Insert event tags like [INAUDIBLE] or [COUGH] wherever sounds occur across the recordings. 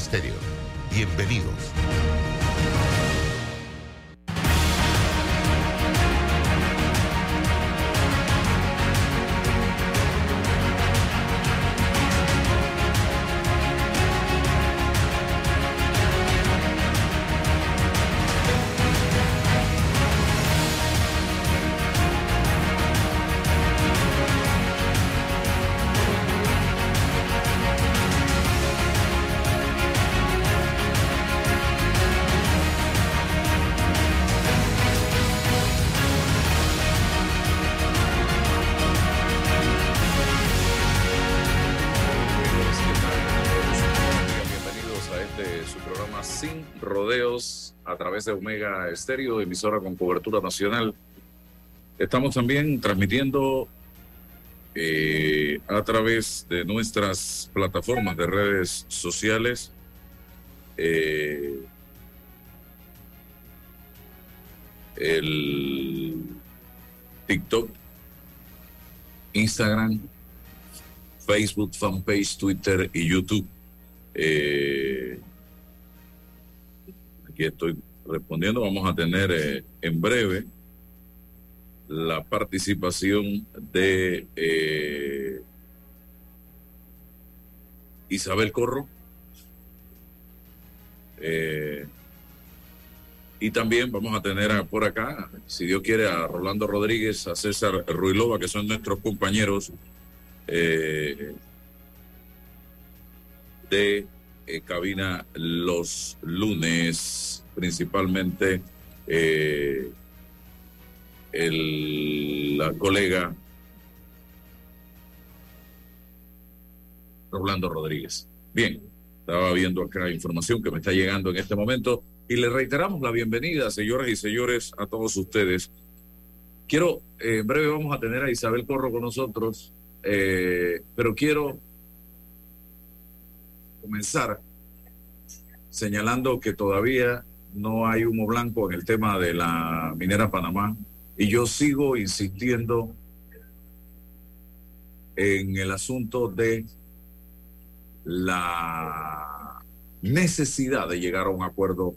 Estéreo. Bienvenidos. De Omega Estéreo, emisora con cobertura nacional. Estamos también transmitiendo eh, a través de nuestras plataformas de redes sociales. Eh, el TikTok, Instagram, Facebook, fanpage, Twitter y YouTube. Eh, aquí estoy respondiendo, vamos a tener eh, en breve la participación de eh, Isabel Corro. Eh, y también vamos a tener por acá, si Dios quiere, a Rolando Rodríguez, a César Ruilova, que son nuestros compañeros de cabina los lunes principalmente eh, el, la colega Rolando Rodríguez. Bien, estaba viendo acá información que me está llegando en este momento y le reiteramos la bienvenida, señoras y señores, a todos ustedes. Quiero, eh, en breve vamos a tener a Isabel Corro con nosotros, eh, pero quiero comenzar señalando que todavía no hay humo blanco en el tema de la minera Panamá y yo sigo insistiendo en el asunto de la necesidad de llegar a un acuerdo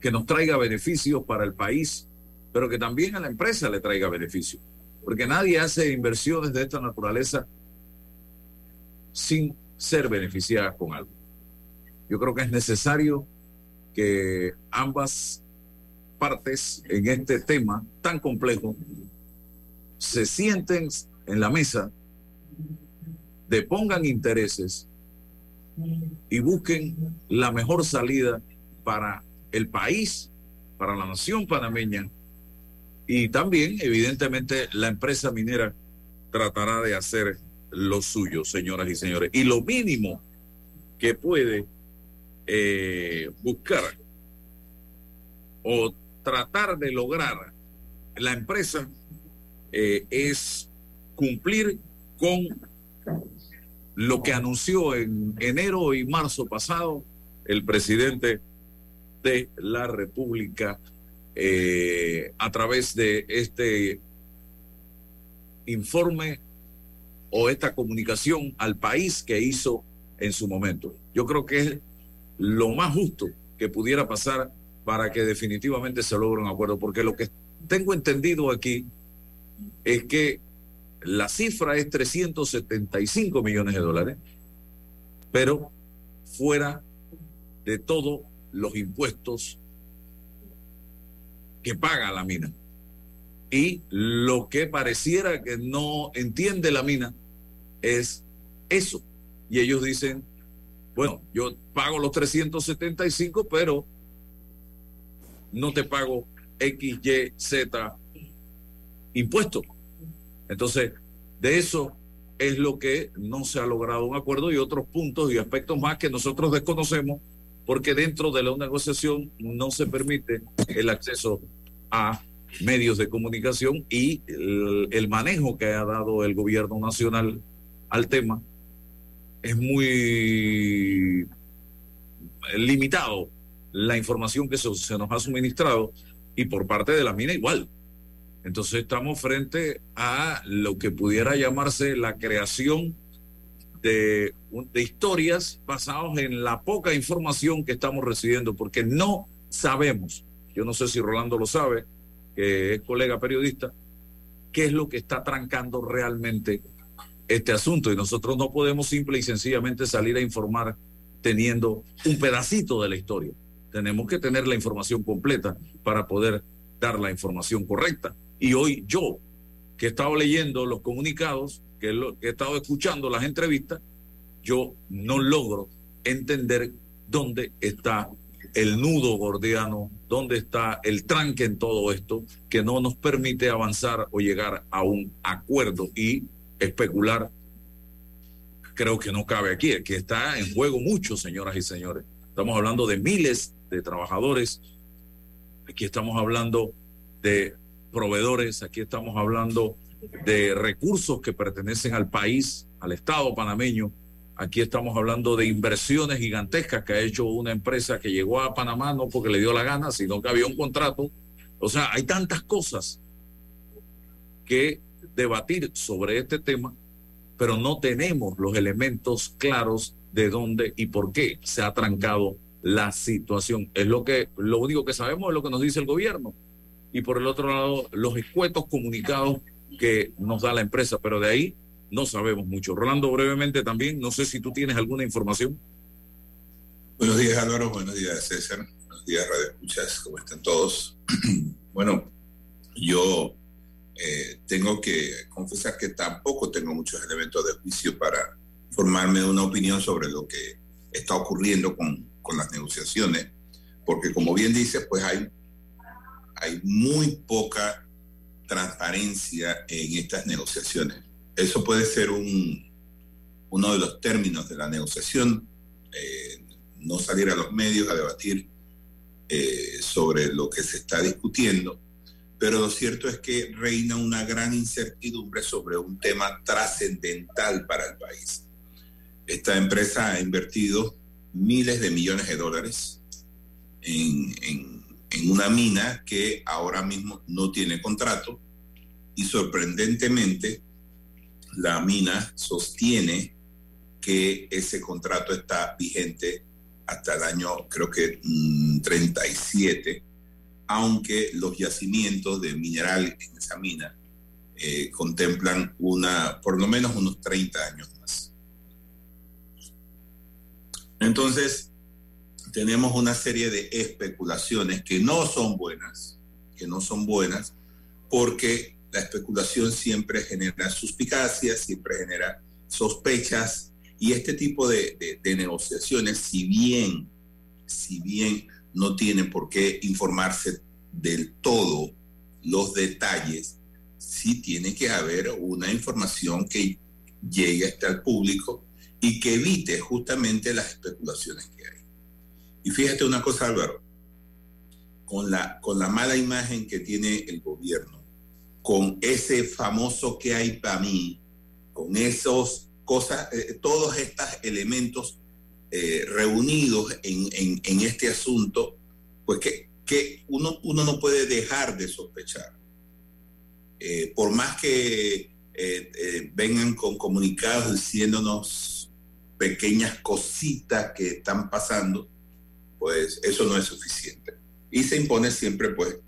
que nos traiga beneficios para el país, pero que también a la empresa le traiga beneficios. Porque nadie hace inversiones de esta naturaleza sin ser beneficiada con algo. Yo creo que es necesario que ambas partes en este tema tan complejo se sienten en la mesa, depongan intereses y busquen la mejor salida para el país, para la nación panameña y también, evidentemente, la empresa minera tratará de hacer lo suyo, señoras y señores. Y lo mínimo que puede eh, buscar o tratar de lograr la empresa eh, es cumplir con lo que anunció en enero y marzo pasado el presidente de la República eh, a través de este informe o esta comunicación al país que hizo en su momento. Yo creo que es lo más justo que pudiera pasar para que definitivamente se logre un acuerdo, porque lo que tengo entendido aquí es que la cifra es 375 millones de dólares, pero fuera de todos los impuestos que paga la mina. Y lo que pareciera que no entiende la mina es eso. Y ellos dicen, bueno, yo pago los 375, pero no te pago X, Y, Z impuestos. Entonces, de eso es lo que no se ha logrado un acuerdo y otros puntos y aspectos más que nosotros desconocemos porque dentro de la negociación no se permite el acceso a medios de comunicación y el, el manejo que ha dado el gobierno nacional al tema es muy limitado la información que se, nos ha suministrado y por parte de la mina igual. Entonces estamos frente a lo que pudiera llamarse la creación de, de historias basadas en la poca información que estamos recibiendo, porque no sabemos, yo no sé si Rolando lo sabe, que es colega periodista, qué es lo que está trancando realmente este asunto. Y nosotros no podemos simple y sencillamente salir a informar teniendo un pedacito de la historia. Tenemos que tener la información completa para poder dar la información correcta. Y hoy yo, que he estado leyendo los comunicados, que, he estado escuchando las entrevistas, yo no logro entender dónde está el nudo gordiano, dónde está el tranque en todo esto que no nos permite avanzar o llegar a un acuerdo y especular. Creo que no cabe aquí, que está en juego mucho, señoras y señores. Estamos hablando de miles de trabajadores, aquí estamos hablando de proveedores, aquí estamos hablando de recursos que pertenecen al país, al Estado panameño. Aquí estamos hablando de inversiones gigantescas que ha hecho una empresa que llegó a Panamá no porque le dio la gana, sino que había un contrato. O sea, hay tantas cosas que debatir sobre este tema, pero no tenemos los elementos claros de dónde y por qué se ha trancado la situación. Es lo que lo único que sabemos es lo que nos dice el gobierno. Y por el otro lado, los escuetos comunicados que nos da la empresa, pero de ahí no sabemos mucho. Rolando, brevemente también, no sé si tú tienes alguna información. Buenos días Álvaro, buenos días César, buenos días Radio Escuchas, ¿cómo están todos? [CLEARS THROAT] bueno, yo eh, tengo que confesar que tampoco tengo muchos elementos de juicio para formarme una opinión sobre lo que está ocurriendo con, con las negociaciones, porque como bien dice, pues hay, hay muy poca transparencia en estas negociaciones. Eso puede ser un, uno de los términos de la negociación, eh, no salir a los medios a debatir eh, sobre lo que se está discutiendo, pero lo cierto es que reina una gran incertidumbre sobre un tema trascendental para el país. Esta empresa ha invertido miles de millones de dólares en, una mina que ahora mismo no tiene contrato y sorprendentemente la mina sostiene que ese contrato está vigente hasta el año, creo que 37, mm, aunque los yacimientos de mineral en esa mina eh, contemplan una, por lo menos unos 30 años más. Entonces, tenemos una serie de especulaciones que no son buenas, que no son buenas, porque la especulación siempre genera suspicacias, siempre genera sospechas, y este tipo de, negociaciones, si bien, si bien no tienen por qué informarse del todo los detalles, sí tiene que haber una información que llegue hasta el público y que evite justamente las especulaciones que hay. Y fíjate una cosa, Álvaro, con la, con la mala imagen que tiene el gobierno, con ese famoso que hay para mí, con esos cosas, eh, todos estos elementos eh, reunidos en, este asunto, pues que, uno, no puede dejar de sospechar. Eh, por más que vengan con comunicados diciéndonos pequeñas cositas que están pasando, pues eso no es suficiente. Y se impone siempre, pues,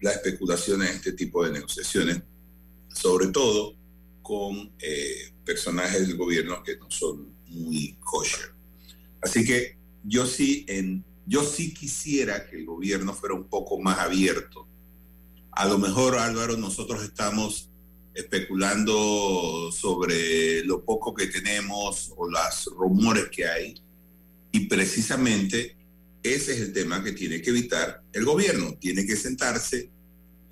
la especulación en este tipo de negociaciones, sobre todo con eh, personajes del gobierno que no son muy kosher. Así que yo sí, en, yo sí quisiera que el gobierno fuera un poco más abierto. A lo mejor, Álvaro, nosotros estamos especulando sobre lo poco que tenemos o los rumores que hay, y precisamente ese es el tema que tiene que evitar el gobierno. Tiene que sentarse,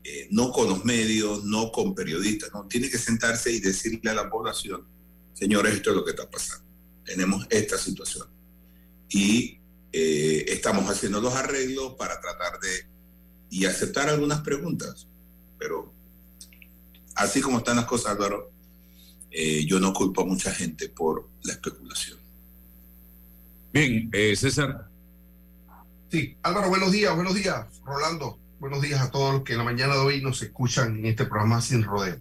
eh, no con los medios, no con periodistas, no, tiene que sentarse y decirle a la población, señores, esto es lo que está pasando. Tenemos esta situación. Y eh, estamos haciendo los arreglos para tratar de y aceptar algunas preguntas. Pero así como están las cosas, Álvaro, eh, yo no culpo a mucha gente por la especulación. Bien, eh, César. Sí, Álvaro, buenos días, buenos días, Rolando, buenos días a todos los que en la mañana de hoy nos escuchan en este programa Sin Rodeo.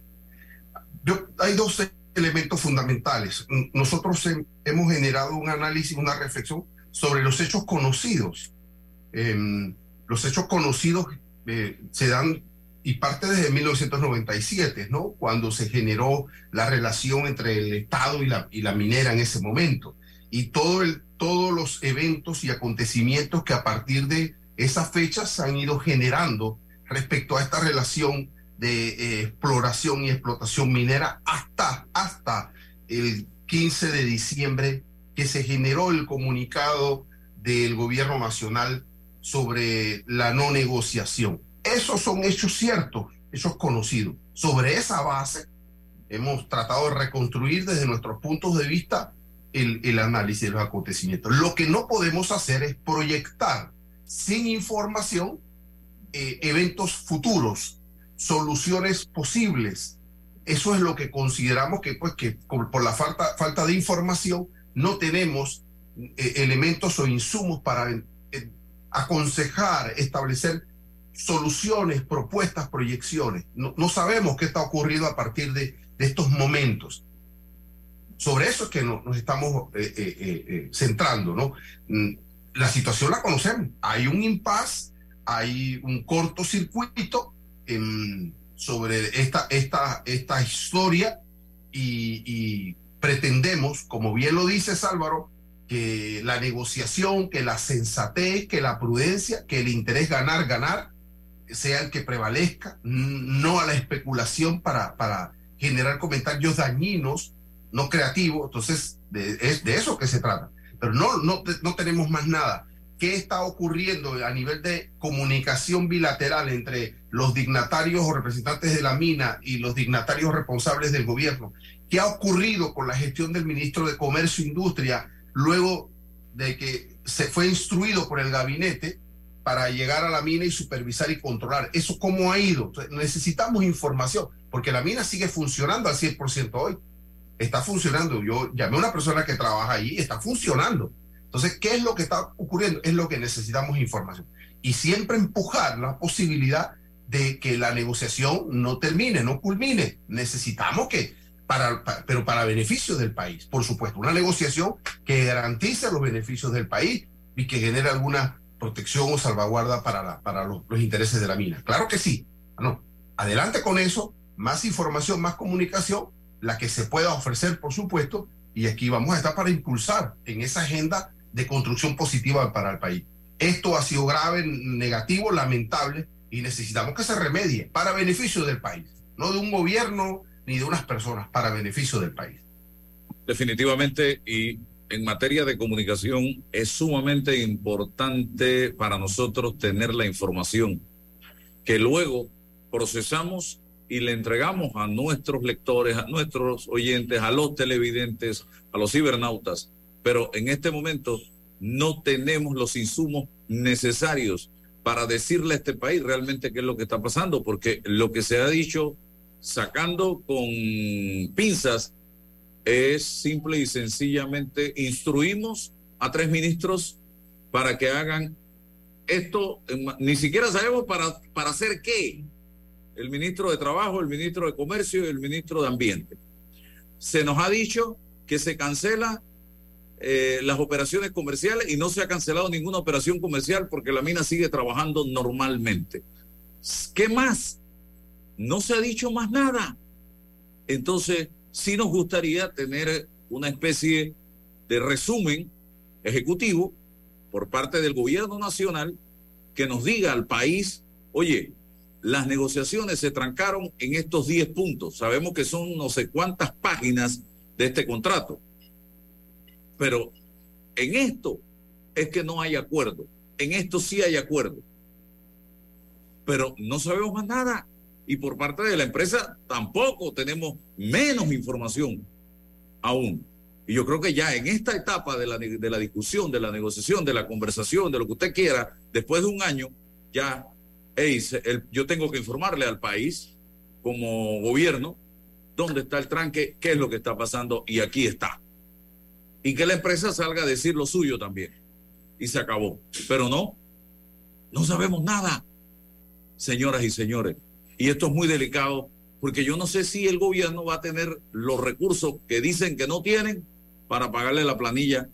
Yo, hay dos elementos fundamentales. Nosotros hemos generado un análisis, una reflexión sobre los hechos conocidos. Em, los hechos conocidos eh, se dan y parte desde 1997, ¿no? Cuando se generó la relación entre el Estado y la, y la minera en ese momento. Y todo el, todos los eventos y acontecimientos que a partir de esas fechas se han ido generando respecto a esta relación de eh, exploración y explotación minera hasta, hasta el 15 de diciembre que se generó el comunicado del gobierno nacional sobre la no negociación. Esos son hechos ciertos, hechos conocidos. Sobre esa base hemos tratado de reconstruir desde nuestros puntos de vista el, el análisis de los acontecimientos. Lo que no podemos hacer es proyectar sin información eh, eventos futuros, soluciones posibles. Eso es lo que consideramos que, pues, que por la falta, falta de información no tenemos eh, elementos o insumos para eh, aconsejar, establecer soluciones, propuestas, proyecciones. No, no, sabemos qué está ocurriendo a partir de, de estos momentos. Sobre eso es que nos estamos centrando, ¿no? Mm, la situación la conocemos. Hay un impasse, hay un cortocircuito en, sobre esta, esta, esta historia y, pretendemos, como bien lo dice Álvaro, que la negociación, que la sensatez, que la prudencia, que el interés ganar, ganar, sea el que prevalezca, no a la especulación para, para generar comentarios dañinos, no creativos. Entonces, es de eso que se trata pero no, no, no tenemos más nada. ¿Qué está ocurriendo a nivel de comunicación bilateral entre los dignatarios o representantes de la mina y los dignatarios responsables del gobierno? ¿Qué ha ocurrido con la gestión del ministro de Comercio e Industria luego de que se fue instruido por el gabinete para llegar a la mina y supervisar y controlar? ¿Eso cómo ha ido? necesitamos información, porque la mina sigue funcionando al 100% hoy está funcionando. Yo llamé a una persona que trabaja ahí, está funcionando. Entonces, ¿qué es lo que está ocurriendo? Es lo que necesitamos información. Y siempre empujar la posibilidad de que la negociación no termine, no culmine. Necesitamos que, pero para beneficio del país, por supuesto, una negociación que garantice los beneficios del país y que genere alguna protección o salvaguarda para, para los, los intereses de la mina. Claro que sí. No, adelante con eso, más información, más comunicación la que se pueda ofrecer, por supuesto, y aquí vamos a estar para impulsar en esa agenda de construcción positiva para el país. Esto ha sido grave, negativo, lamentable, y necesitamos que se remedie para beneficio del país, no de un gobierno ni de unas personas, para beneficio del país. Definitivamente, y en materia de comunicación es sumamente importante para nosotros tener la información que luego procesamos y le entregamos a nuestros lectores, a nuestros oyentes, a los televidentes, a los cibernautas. Pero en este momento no tenemos los insumos necesarios para decirle a este país realmente qué es lo que está pasando, porque lo que se ha dicho sacando con pinzas es simple y sencillamente instruimos a tres ministros para que hagan esto, ni siquiera sabemos para, para hacer qué, el ministro de Trabajo, el ministro de Comercio y el ministro de Ambiente. Se nos ha dicho que se cancela eh, las operaciones comerciales y no se ha cancelado ninguna operación comercial porque la mina sigue trabajando normalmente. ¿Qué más? No se ha dicho más nada. Entonces, sí nos gustaría tener una especie de resumen ejecutivo por parte del gobierno nacional que nos diga al país, oye, las negociaciones se trancaron en estos 10 puntos. Sabemos que son no sé cuántas páginas de este contrato. Pero en esto es que no hay acuerdo. En esto sí hay acuerdo. Pero no sabemos más nada. Y por parte de la empresa tampoco tenemos menos información aún. Y yo creo que ya en esta etapa de la, de la discusión, de la negociación, de la conversación, de lo que usted quiera, después de un año, ya yo tengo que informarle al país como gobierno dónde está el tranque, qué es lo que está pasando y aquí está. Y que la empresa salga a decir lo suyo también. Y se acabó. Pero no, no sabemos nada, señoras y señores. Y esto es muy delicado porque yo no sé si el gobierno va a tener los recursos que dicen que no tienen para pagarle la planilla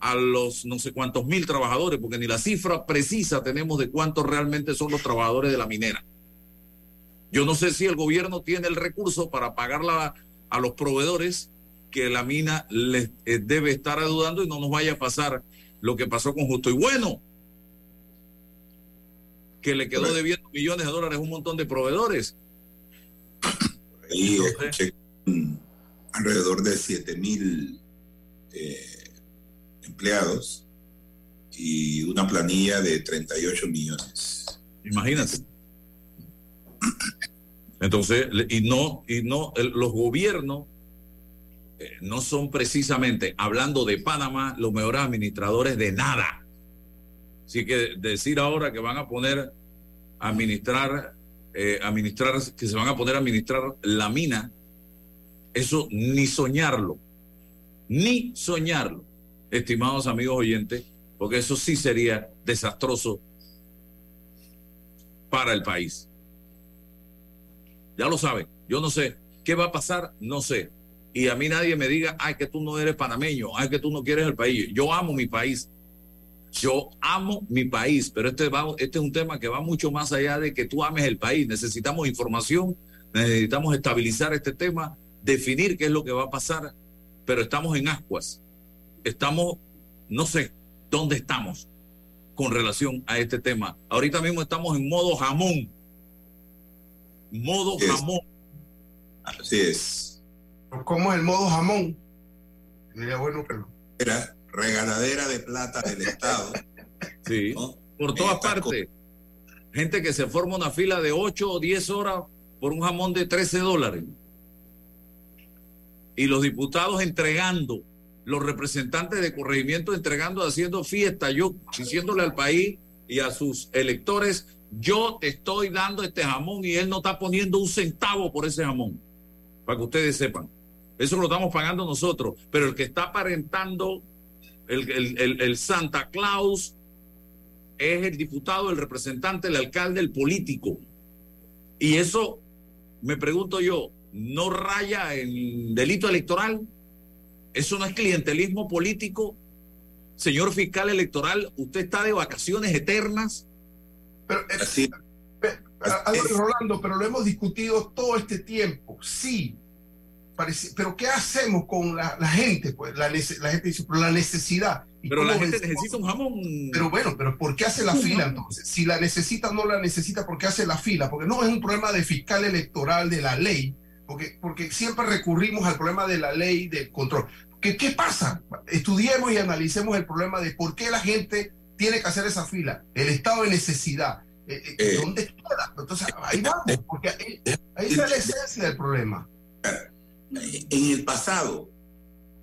a los no sé cuántos mil trabajadores, porque ni la cifra precisa tenemos de cuántos realmente son los trabajadores de la minera. Yo no sé si el gobierno tiene el recurso para pagarla a los proveedores que la mina les eh, debe estar ayudando y no nos vaya a pasar lo que pasó con Justo y Bueno, que le quedó debiendo millones de dólares a un montón de proveedores. Ahí escuché alrededor de 7 mil eh, empleados y una planilla de 38 millones. Imagínate. Entonces, y no, y no, los gobiernos eh, no son precisamente, hablando de Panamá, los mejores administradores de nada. Así que decir ahora que van a poner a administrar, eh, administrar, que se van a poner a administrar la mina, eso ni soñarlo, ni soñarlo, estimados amigos oyentes, porque eso sí sería desastroso para el país. Ya lo saben, yo no sé qué va a pasar, no sé. Y a mí nadie me diga, ay, que tú no eres panameño, ay, que tú no quieres el país. Yo amo mi país. Yo amo mi país, pero este, va, este es un tema que va mucho más allá de que tú ames el país. Necesitamos información, necesitamos estabilizar este tema, definir qué es lo que va a pasar, pero estamos en ascuas. Estamos, no sé dónde estamos con relación a este tema. Ahorita mismo estamos en modo jamón modo jamón. Así es. ¿Cómo es el modo jamón? Sería bueno que Era regaladera de plata del Estado. [LAUGHS] sí. Por todas partes. Gente que se forma una fila de 8 o 10 horas por un jamón de 13 dólares. Y los diputados entregando, los representantes de corregimiento entregando, haciendo fiesta, yo diciéndole al país y a sus electores yo te estoy dando este jamón y él no está poniendo un centavo por ese jamón, para que ustedes sepan. Eso lo estamos pagando nosotros, pero el que está aparentando el, Santa Claus es el diputado, el representante, el alcalde, el político. Y eso, me pregunto yo, ¿no raya en delito electoral? ¿Eso no es clientelismo político? Señor fiscal electoral, usted está de vacaciones eternas pero, Así. Rolando, pero lo hemos discutido todo este tiempo. Sí, pero ¿qué hacemos con la, gente? Pues la, gente dice, pero la necesidad. Pero la gente necesita un jamón. Pero bueno, pero ¿por qué hace la fila entonces? Si la necesita o no la necesita, ¿por qué hace la fila? Porque no es un problema de fiscal electoral, de la ley, porque, porque siempre recurrimos al problema de la ley de control. ¿Qué, ¿Qué pasa? Estudiemos y analicemos el problema de por qué la gente tiene que hacer esa fila. El estado de necesidad. Eh, eh, eh, ¿Dónde está? Entonces, ahí vamos, porque ahí, ahí está la esencia del problema. En el pasado,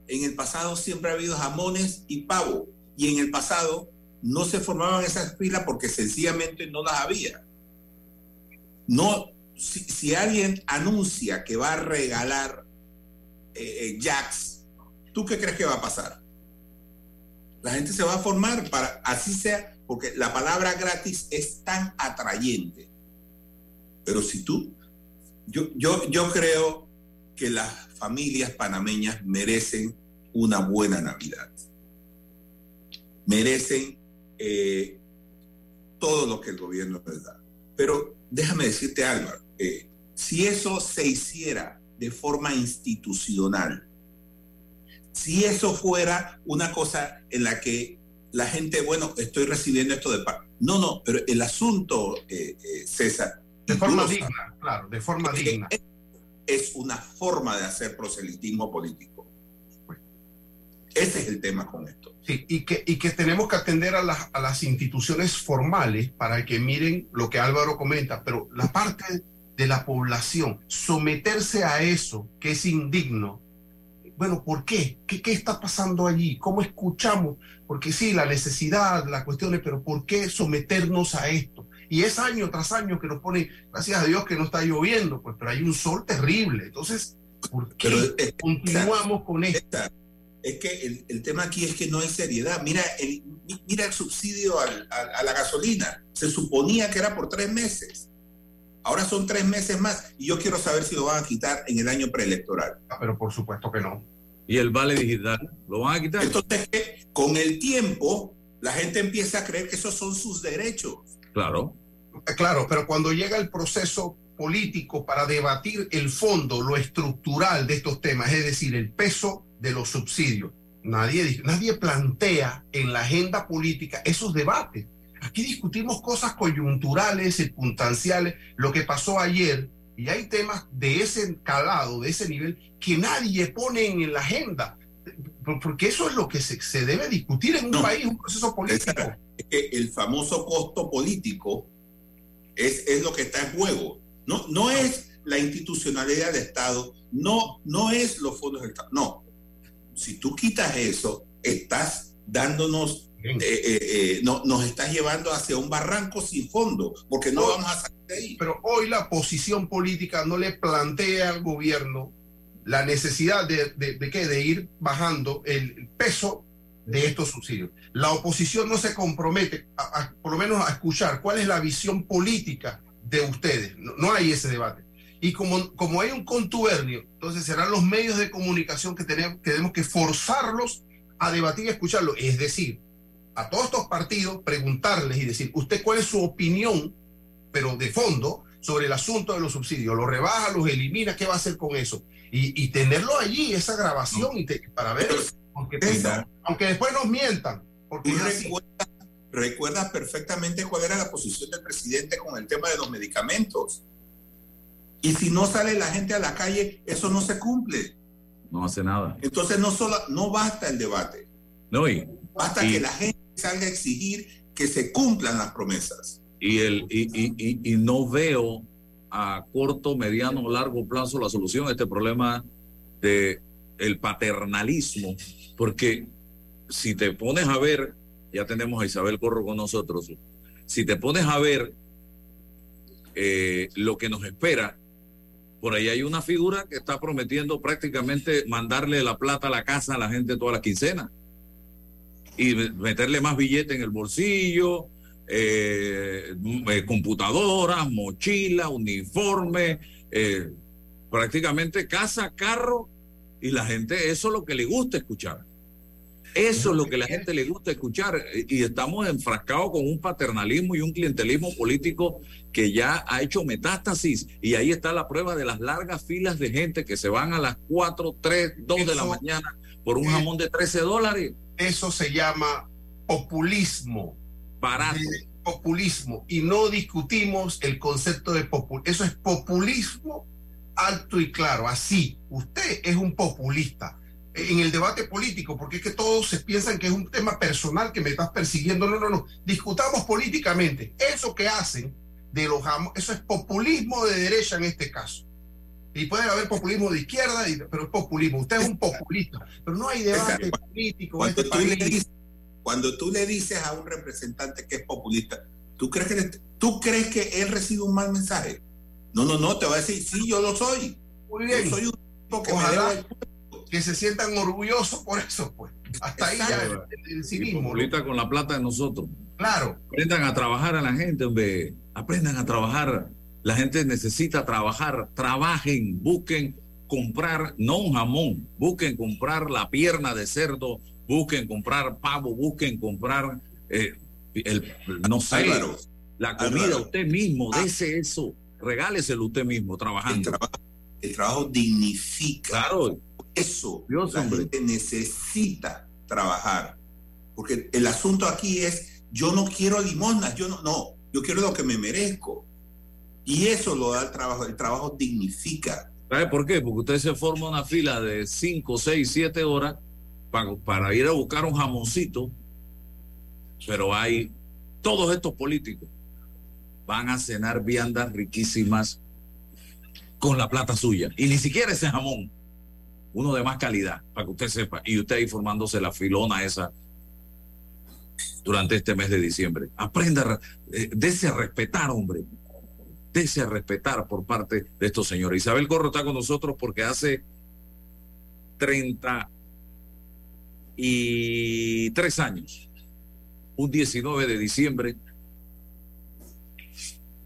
en el pasado siempre ha habido jamones y pavo. Y en el pasado no se formaban esas filas porque sencillamente no las había. No, si, alguien anuncia que va a regalar jacks, ¿tú qué crees que va a pasar? la gente se va a formar para así sea, porque la palabra gratis es tan atrayente. Pero si tú, yo, yo, yo creo que las familias panameñas merecen una buena Navidad. Merecen eh, todo lo que el gobierno les da. Pero déjame decirte, Álvaro, eh, si eso se hiciera de forma institucional, si eso fuera una cosa en la que la gente, bueno, estoy recibiendo esto de paz. No, no, pero el asunto, eh, eh, César. De forma digna, claro, de forma digna. Es una forma de hacer proselitismo político. Ese es el tema con esto. Sí, y que, y que tenemos que atender a las, a las instituciones formales para que miren lo que Álvaro comenta, pero la parte de la población, someterse a eso que es indigno, bueno, ¿por qué? qué? ¿Qué está pasando allí? ¿Cómo escuchamos? Porque sí, la necesidad, la cuestión es, pero ¿por qué someternos a esto? Y es año tras año que nos pone, gracias a Dios que no está lloviendo, pues, pero hay un sol terrible. Entonces, ¿por qué eh, continuamos con esto? Es que el, tema aquí es que no hay seriedad. Mira el, mira el subsidio a la gasolina. Se suponía que era por tres meses. Ahora son tres meses más y yo quiero saber si lo van a quitar en el año preelectoral. Ah, pero por supuesto que no. ¿Y el vale digital? ¿Lo van a quitar? Entonces, con el tiempo, la gente empieza a creer que esos son sus derechos. Claro. Claro, pero cuando llega el proceso político para debatir el fondo, lo estructural de estos temas, es decir, el peso de los subsidios, nadie, nadie plantea en la agenda política esos debates. Aquí discutimos cosas coyunturales, circunstanciales, lo que pasó ayer, y hay temas de ese calado, de ese nivel, que nadie pone en la agenda, porque eso es lo que se, se debe discutir en un país, un proceso político. Es que el famoso costo político es, es lo que está en juego. No, no es la institucionalidad del Estado, no, no es los fondos del Estado, no. Si tú quitas eso, estás dándonos eh, eh, eh, no, nos está llevando hacia un barranco sin fondo, porque no vamos a salir de ahí. Pero hoy la posición política no le plantea al gobierno la necesidad de, de, de, de ir bajando el peso de estos subsidios. La oposición no se compromete, a, por lo menos a escuchar cuál es la visión política de ustedes. No, hay ese debate. Y como, como hay un contubernio, entonces serán los medios de comunicación que tenemos, que forzarlos a debatir y escucharlo. Es decir, a todos estos partidos preguntarles y decir, ¿usted cuál es su opinión, pero de fondo, sobre el asunto de los subsidios? ¿Lo rebaja, los elimina? ¿Qué va a hacer con eso? Y, tenerlo allí, esa grabación, y para ver, porque, aunque después nos mientan. Porque recuerda, recuerda perfectamente cuál era la posición del presidente con el tema de los medicamentos. Y si no sale la gente a la calle, eso no se cumple. No hace nada. Entonces no, solo, no basta el debate. No, y, basta y, que la gente salga a exigir que se cumplan las promesas. Y, el, y, y, y, no veo a corto, mediano o largo plazo la solución a este problema de el paternalismo, porque si te pones a ver, ya tenemos a Isabel Corro con nosotros, si te pones a ver eh, lo que nos espera, por ahí hay una figura que está prometiendo prácticamente mandarle la plata a la casa a la gente toda la quincena y meterle más billete en el bolsillo, eh, computadoras, mochila, uniforme, eh, prácticamente casa, carro, y la gente, eso es lo que le gusta escuchar. Eso es lo que la gente le gusta escuchar y estamos enfrascados con un paternalismo y un clientelismo político que ya ha hecho metástasis y ahí está la prueba de las largas filas de gente que se van a las 4, 3, 2 eso, de la mañana por un jamón de 13 dólares. Eso se llama populismo. Barato. Populismo. Y no discutimos el concepto de populismo. Eso es populismo alto y claro. Así, usted es un populista en el debate político, porque es que todos se piensan que es un tema personal que me estás persiguiendo. No, no, no. Discutamos políticamente. Eso que hacen de los eso es populismo de derecha en este caso. Y puede haber populismo de izquierda, pero es populismo. Usted es un populista. Pero no hay debate cuando, político. Cuando, este tú le dices, cuando tú le dices a un representante que es populista, ¿tú crees que, ¿tú crees que él recibe un mal mensaje? No, no, no, te va a decir, sí, yo lo soy. Muy bien. Yo soy un tipo que Ojalá me que se sientan orgullosos por eso, pues. Hasta ahí ya el, el civismo. ¿no? con la plata de nosotros. Claro. Aprendan a trabajar a la gente, hombre. Aprendan a trabajar. La gente necesita trabajar. Trabajen, busquen comprar, no un jamón, busquen comprar la pierna de cerdo, busquen comprar pavo, busquen comprar eh, el, no sé, Álvaro, la comida Álvaro. usted mismo, Ah. dese eso, regáleselo usted mismo el, trabajando. el trabajo dignifica. Claro, Eso Dios, la hombre. gente necesita trabajar. Porque el asunto aquí es, yo no quiero limosnas, yo no, no, yo quiero lo que me merezco. Y eso lo da el trabajo, el trabajo dignifica. ¿sabe por qué? Porque usted se forma una fila de 5, 6, 7 horas para, para ir a buscar un jamoncito, pero hay todos estos políticos van a cenar viandas riquísimas con la plata suya. Y ni siquiera ese jamón, uno de más calidad, para que usted sepa. Y usted ahí formándose la filona esa durante este mes de diciembre. Aprenda, eh, dése a respetar, hombre. Dése a respetar por parte de estos señores. Isabel Corro está con nosotros porque hace 33 años, un 19 de diciembre,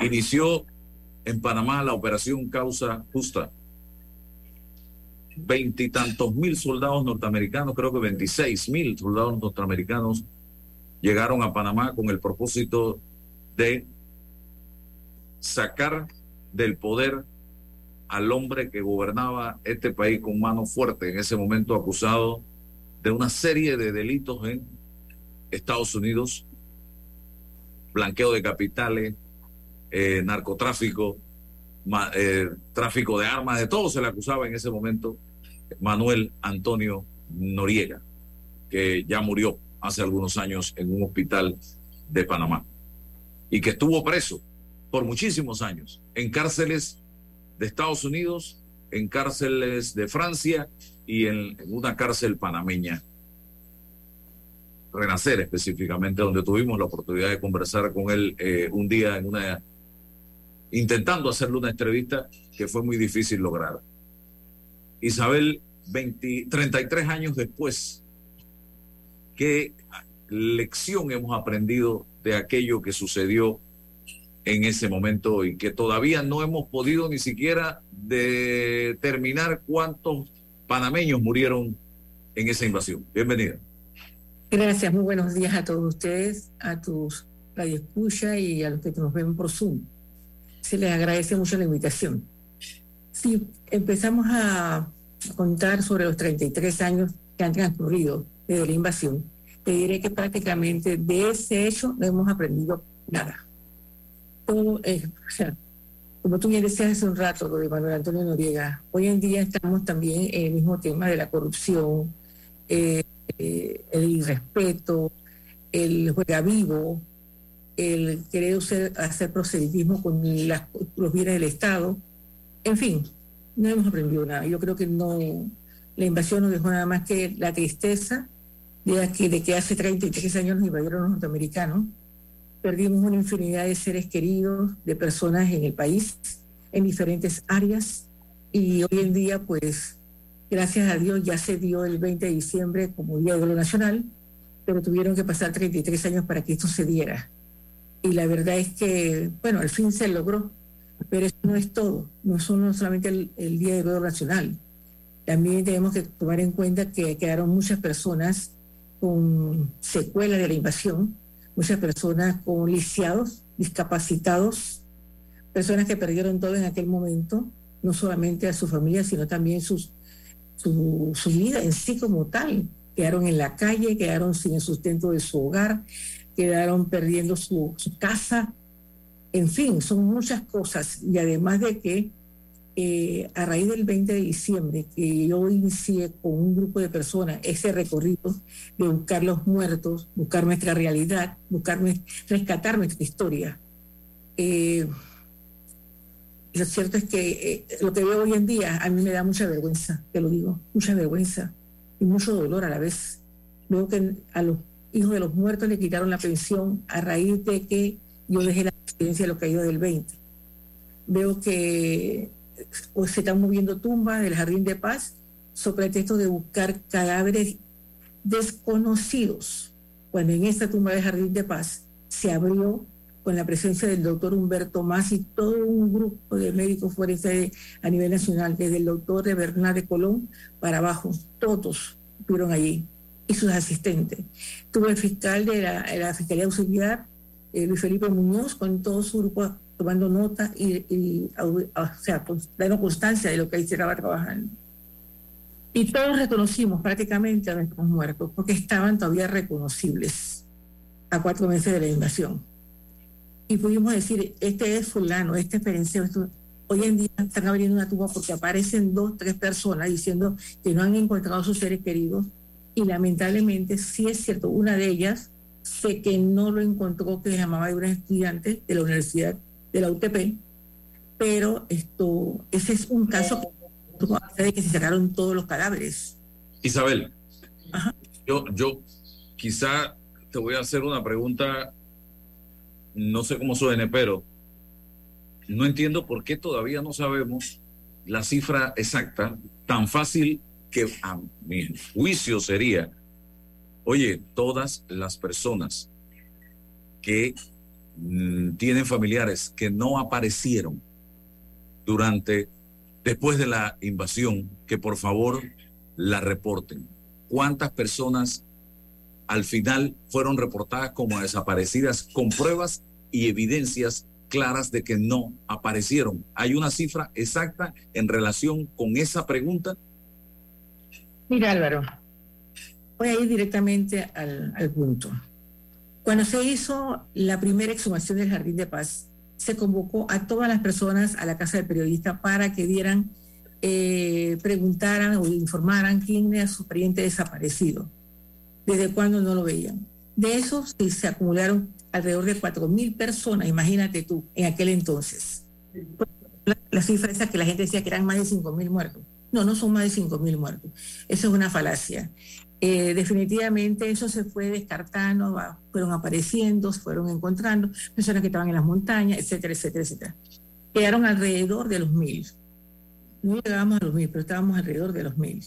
inició En Panamá la operación causa justa. Veintitantos mil soldados norteamericanos, creo que veintiséis mil soldados norteamericanos llegaron a Panamá con el propósito de sacar del poder al hombre que gobernaba este país con mano fuerte, en ese momento acusado de una serie de delitos en Estados Unidos, blanqueo de capitales, eh, narcotráfico, eh, tráfico de armas, de todo se le acusaba en ese momento Manuel Antonio Noriega, que ya murió hace algunos años en un hospital de Panamá y que estuvo preso por muchísimos años en cárceles de Estados Unidos, en cárceles de Francia y en, una cárcel panameña. Renacer específicamente, donde tuvimos la oportunidad de conversar con él eh, un día en una intentando hacerle una entrevista que fue muy difícil lograr. Isabel, 20, 33 años después, ¿qué lección hemos aprendido de aquello que sucedió en ese momento y que todavía no hemos podido ni siquiera determinar cuántos panameños murieron en esa invasión. Bienvenida. Gracias, muy buenos días a todos ustedes, a tus radioescucha y a los que nos ven por Zoom. Se les agradece mucho la invitación. Si empezamos a contar sobre los 33 años que han transcurrido desde la invasión, te diré que prácticamente de ese hecho no hemos aprendido nada como tú bien decías hace un rato, lo de Manuel Antonio Noriega, hoy en día estamos también en el mismo tema de la corrupción, eh, eh, el irrespeto, el juega vivo, el querer hacer proselitismo con los bienes del Estado. En fin, no hemos aprendido nada. Yo creo que no, la invasión nos dejó nada más que la tristeza de que, de que hace 33 años nos invadieron los norteamericanos Perdimos una infinidad de seres queridos, de personas en el país, en diferentes áreas. Y hoy en día, pues, gracias a Dios, ya se dio el 20 de diciembre como Día de lo Nacional, pero tuvieron que pasar 33 años para que esto se diera. Y la verdad es que, bueno, al fin se logró, pero eso no es todo, no son solamente el, Día de lo Nacional. También tenemos que tomar en cuenta que quedaron muchas personas con secuelas de la invasión, muchas personas con lisiados, discapacitados, personas que perdieron todo en aquel momento, no solamente a su familia, sino también sus, su, vida en sí como tal. Quedaron en la calle, quedaron sin el sustento de su hogar, quedaron perdiendo su, casa. En fin, son muchas cosas. Y además de que eh, a raíz del 20 de diciembre, que yo inicié con un grupo de personas ese recorrido de buscar los muertos, buscar nuestra realidad, buscar, rescatar nuestra historia. Eh, lo cierto es que eh, lo que veo hoy en día a mí me da mucha vergüenza, te lo digo, mucha vergüenza y mucho dolor a la vez. Veo que a los hijos de los muertos le quitaron la pensión a raíz de que yo dejé la presidencia de los caídos del 20. Veo que se están moviendo tumbas del Jardín de Paz sobre el texto de buscar cadáveres desconocidos, cuando en esta tumba del Jardín de Paz se abrió con la presencia del doctor Humberto Más y todo un grupo de médicos forenses a nivel nacional, desde el doctor de Bernard de Colón para abajo, todos estuvieron allí y sus asistentes. Tuvo el fiscal de la, Fiscalía Auxiliar, eh, Luis Felipe Muñoz, con todo su grupo tomando nota y, o sea, dando constancia de lo que ahí se estaba trabajando. Y todos reconocimos prácticamente a nuestros muertos porque estaban todavía reconocibles a cuatro meses de la invasión. Y pudimos decir, este es fulano, este es Perenceo. Hoy en día están abriendo una tumba porque aparecen dos, tres personas diciendo que no han encontrado a sus seres queridos. Y lamentablemente, sí es cierto, una de ellas sé que no lo encontró, que se llamaba una estudiante de la Universidad de la UTP, pero esto, ese es un caso de que se sacaron todos los cadáveres. Isabel, yo, yo quizá te voy a hacer una pregunta, no sé cómo suene, pero no entiendo por qué todavía no sabemos la cifra exacta, tan fácil que a mi juicio sería, oye, todas las personas que Mm, tienen familiares que no aparecieron durante, después de la invasión, que por favor la reporten. ¿Cuántas personas al final fueron reportadas como desaparecidas con pruebas y evidencias claras de que no aparecieron? ¿Hay una cifra exacta en relación con esa pregunta? Mira Álvaro, voy a ir directamente al, punto. Cuando se hizo la primera exhumación del Jardín de Paz, se convocó a todas las personas a la casa del periodista para que dieran, eh, preguntaran o informaran quién era su pariente desaparecido, desde cuándo no lo veían. De esos se acumularon alrededor de 4.000 personas, imagínate tú, en aquel entonces. La cifra esa que la gente decía que eran más de 5.000 muertos. No, no son más de 5.000 muertos. Eso es una falacia. Eh, definitivamente eso se fue descartando, fueron apareciendo, se fueron encontrando personas que estaban en las montañas, etcétera, etcétera, etcétera. Quedaron alrededor de los mil. No llegábamos a los mil, pero estábamos alrededor de los mil.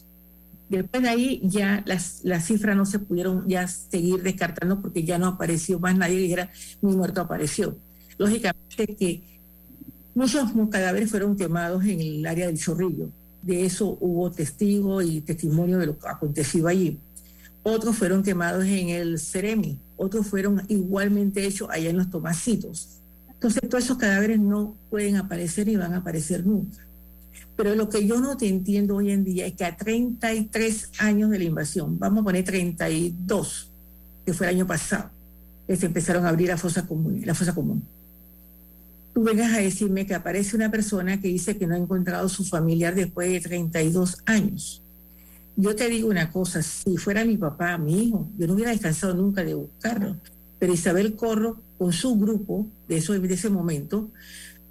Después de ahí ya las, las cifras no se pudieron ya seguir descartando porque ya no apareció más nadie que dijera mi muerto apareció. Lógicamente que muchos cadáveres fueron quemados en el área del Chorrillo de eso hubo testigo y testimonio de lo que aconteció allí. Otros fueron quemados en el Ceremi, otros fueron igualmente hechos allá en los Tomacitos. Entonces, todos esos cadáveres no pueden aparecer y van a aparecer nunca. Pero lo que yo no te entiendo hoy en día es que a 33 años de la invasión, vamos a poner 32, que fue el año pasado, que se empezaron a abrir la fosa común, la fosa común tú vengas a decirme que aparece una persona que dice que no ha encontrado su familiar después de 32 años. Yo te digo una cosa, si fuera mi papá, mi hijo, yo no hubiera descansado nunca de buscarlo. Pero Isabel Corro, con su grupo de, eso, de ese momento,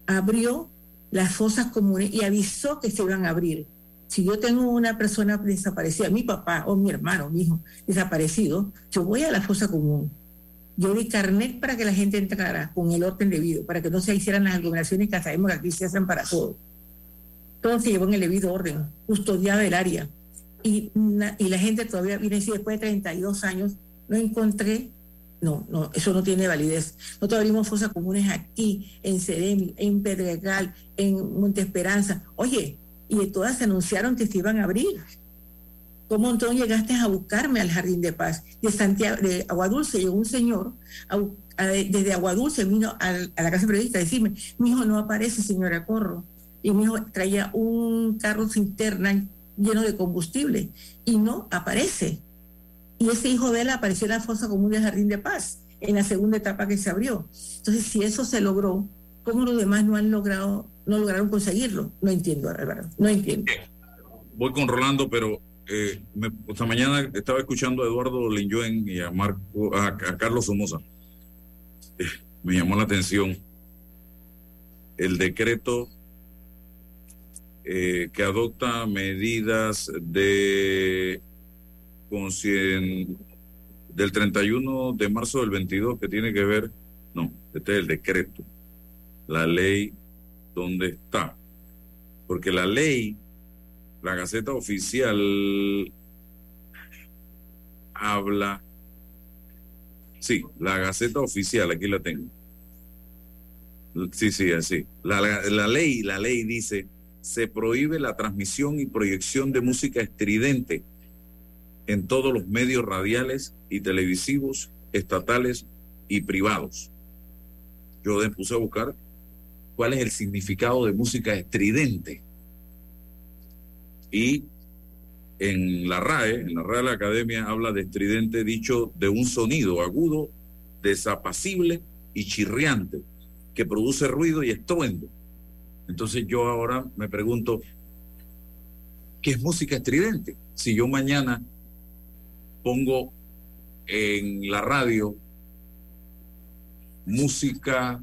abrió las fosas comunes y avisó que se iban a abrir. Si yo tengo una persona desaparecida, mi papá o mi hermano, mi hijo desaparecido, yo voy a la fosa común yo di carnet para que la gente entrara con el orden debido, para que no se hicieran las aglomeraciones que sabemos que aquí se hacen para todo. Todo se llevó en el debido orden, custodiado el área. Y, y la gente todavía viene decir, después de 32 años, no encontré, no, no, eso no tiene validez. Nosotros abrimos fosas comunes aquí, en Ceremi, en Pedregal, en Monte Esperanza. Oye, y todas se anunciaron que se iban a abrir. ¿Cómo entonces llegaste a buscarme al Jardín de Paz? De Santiago, de Aguadulce llegó un señor, a, a, desde Aguadulce vino a, a, la casa periodista a decirme, mi hijo no aparece, señora Corro. Y mi hijo traía un carro cinterna lleno de combustible y no aparece. Y ese hijo de él apareció en la fosa común del Jardín de Paz, en la segunda etapa que se abrió. Entonces, si eso se logró, ¿cómo los demás no han logrado, no lograron conseguirlo? No entiendo, Álvaro, no entiendo. Voy con Rolando, pero eh, esta mañana estaba escuchando a Eduardo Linjoen y a, Marco, a, Carlos Somoza. Eh, me llamó la atención el decreto eh, que adopta medidas de del 31 de marzo del 22 que tiene que ver, no, este es el decreto, la ley, ¿dónde está? Porque la ley la Gaceta Oficial habla. Sí, la Gaceta Oficial, aquí la tengo. Sí, sí, así. La, la, ley, la ley dice, se prohíbe la transmisión y proyección de música estridente en todos los medios radiales y televisivos, estatales y privados. Yo puse a buscar cuál es el significado de música estridente. Y en la RAE, en la Real Academia, habla de estridente dicho de un sonido agudo, desapacible y chirriante, que produce ruido y estruendo. Entonces yo ahora me pregunto, ¿qué es música estridente? Si yo mañana pongo en la radio música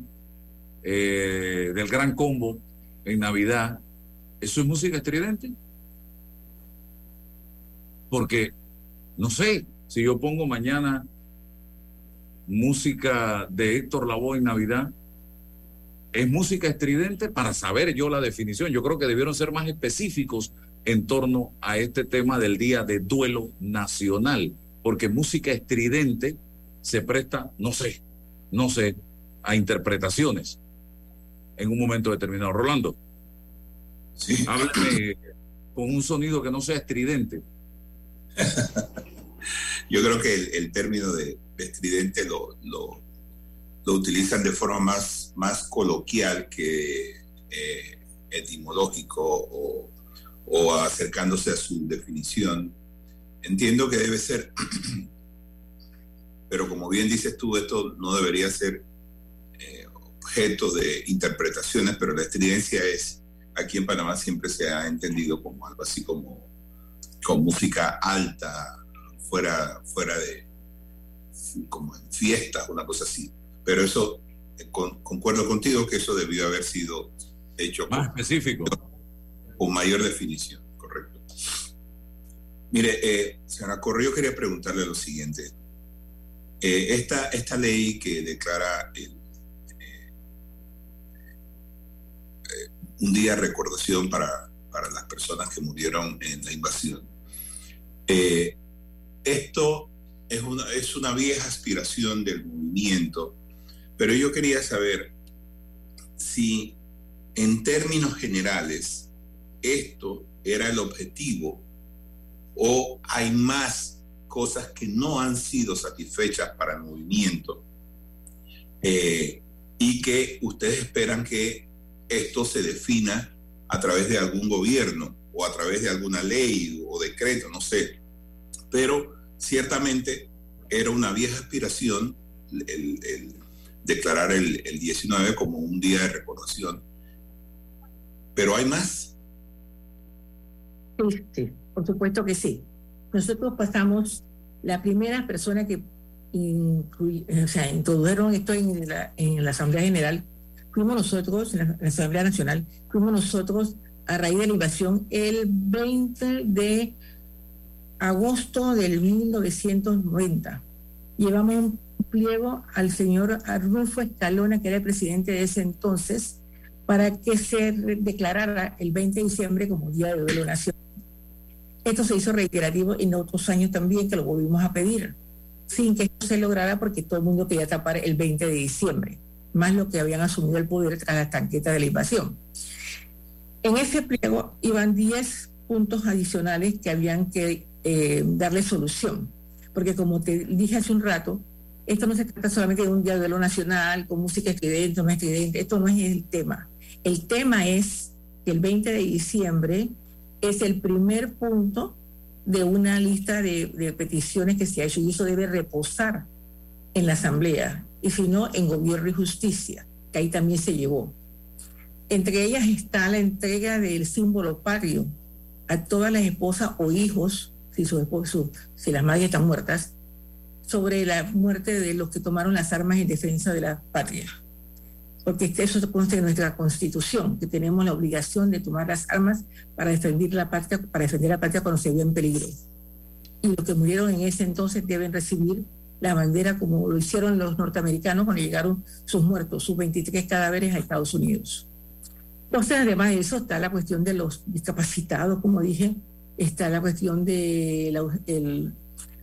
eh, del gran combo en Navidad, ¿eso es música estridente? Porque, no sé, si yo pongo mañana música de Héctor Lavoe en Navidad, es música estridente para saber yo la definición. Yo creo que debieron ser más específicos en torno a este tema del Día de Duelo Nacional, porque música estridente se presta, no sé, no sé, a interpretaciones en un momento determinado. Rolando. Sí. Háblame con un sonido que no sea estridente. [LAUGHS] Yo creo que el, término de, estridente lo, lo, utilizan de forma más, más coloquial que eh, etimológico o, acercándose a su definición. Entiendo que debe ser, [CLEARS THROAT] pero como bien dices tú, esto no debería ser eh, objeto de interpretaciones, pero la estridencia es, aquí en Panamá siempre se ha entendido como algo así como con música alta, fuera, fuera de, como en fiestas, una cosa así. Pero eso, eh, concuerdo contigo que eso debió haber sido hecho más específico con mayor definición, correcto. Mire, eh, señora Correa, yo quería preguntarle lo siguiente. Eh, esta, esta ley que declara eh, un día de recordación para, para, las personas que murieron en la invasión, esto es una, es una vieja aspiración del movimiento, pero yo quería saber si en términos generales esto era el objetivo o hay más cosas que no han sido satisfechas para el movimiento eh, y que ustedes esperan que esto se defina a través de algún gobierno o a través de alguna ley o decreto, no sé. Pero ciertamente era una vieja aspiración el, declarar el, el 19 como un día de recordación. Pero hay más. Sí, por supuesto que sí. Nosotros pasamos, la primera persona que o sea, introdujeron esto en la, en la Asamblea General, fuimos nosotros, en la, Asamblea Nacional, fuimos nosotros a raíz de la invasión el 20 de agosto del 1990. Llevamos un pliego al señor Arnulfo Escalona, que era el presidente de ese entonces, para que se declarara el 20 de diciembre como Día de Duelo Nacional. Esto se hizo reiterativo en otros años también que lo volvimos a pedir, sin que esto se lograra porque todo el mundo quería tapar el 20 de diciembre, más lo que habían asumido el poder tras la tanqueta de la invasión. En ese pliego iban 10 puntos adicionales que habían que eh, darle solución, porque como te dije hace un rato, esto no se trata solamente de un de lo nacional, con música estridente, no estridente, esto no es el tema. El tema es que el 20 de diciembre es el primer punto de una lista de, peticiones que se ha hecho y eso debe reposar en la Asamblea y si no en Gobierno y Justicia, que ahí también se llevó. Entre ellas está la entrega del símbolo patrio a todas las esposas o hijos, si, su, si las madres están muertas, sobre la muerte de los que tomaron las armas en defensa de la patria porque eso consta en nuestra constitución, que tenemos la obligación de tomar las armas para defender la patria, para defender la patria cuando se vio en peligro. Y los que murieron en ese entonces deben recibir la bandera como lo hicieron los norteamericanos cuando llegaron sus muertos, sus 23 cadáveres a Estados Unidos. Entonces, además de eso, está la cuestión de los discapacitados, como dije, está la cuestión de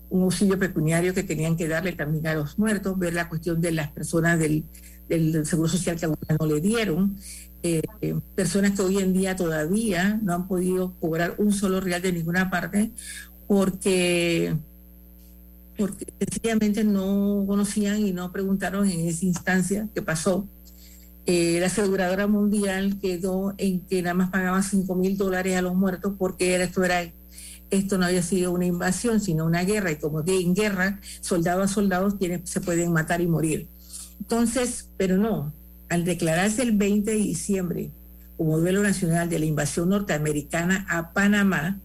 un auxilio pecuniario que tenían que darle también a los muertos, ver la cuestión de las personas del del Seguro Social que no le dieron, eh, personas que hoy en día todavía no han podido cobrar un solo real de ninguna parte porque, porque sencillamente no conocían y no preguntaron en esa instancia qué pasó. Eh, la aseguradora mundial quedó en que nada más pagaba 5 mil dólares a los muertos porque esto era esto no había sido una invasión, sino una guerra, y como de en guerra, soldados a soldados se pueden matar y morir. Entonces, pero no, al declararse el 20 de diciembre como duelo nacional de la invasión norteamericana a Panamá,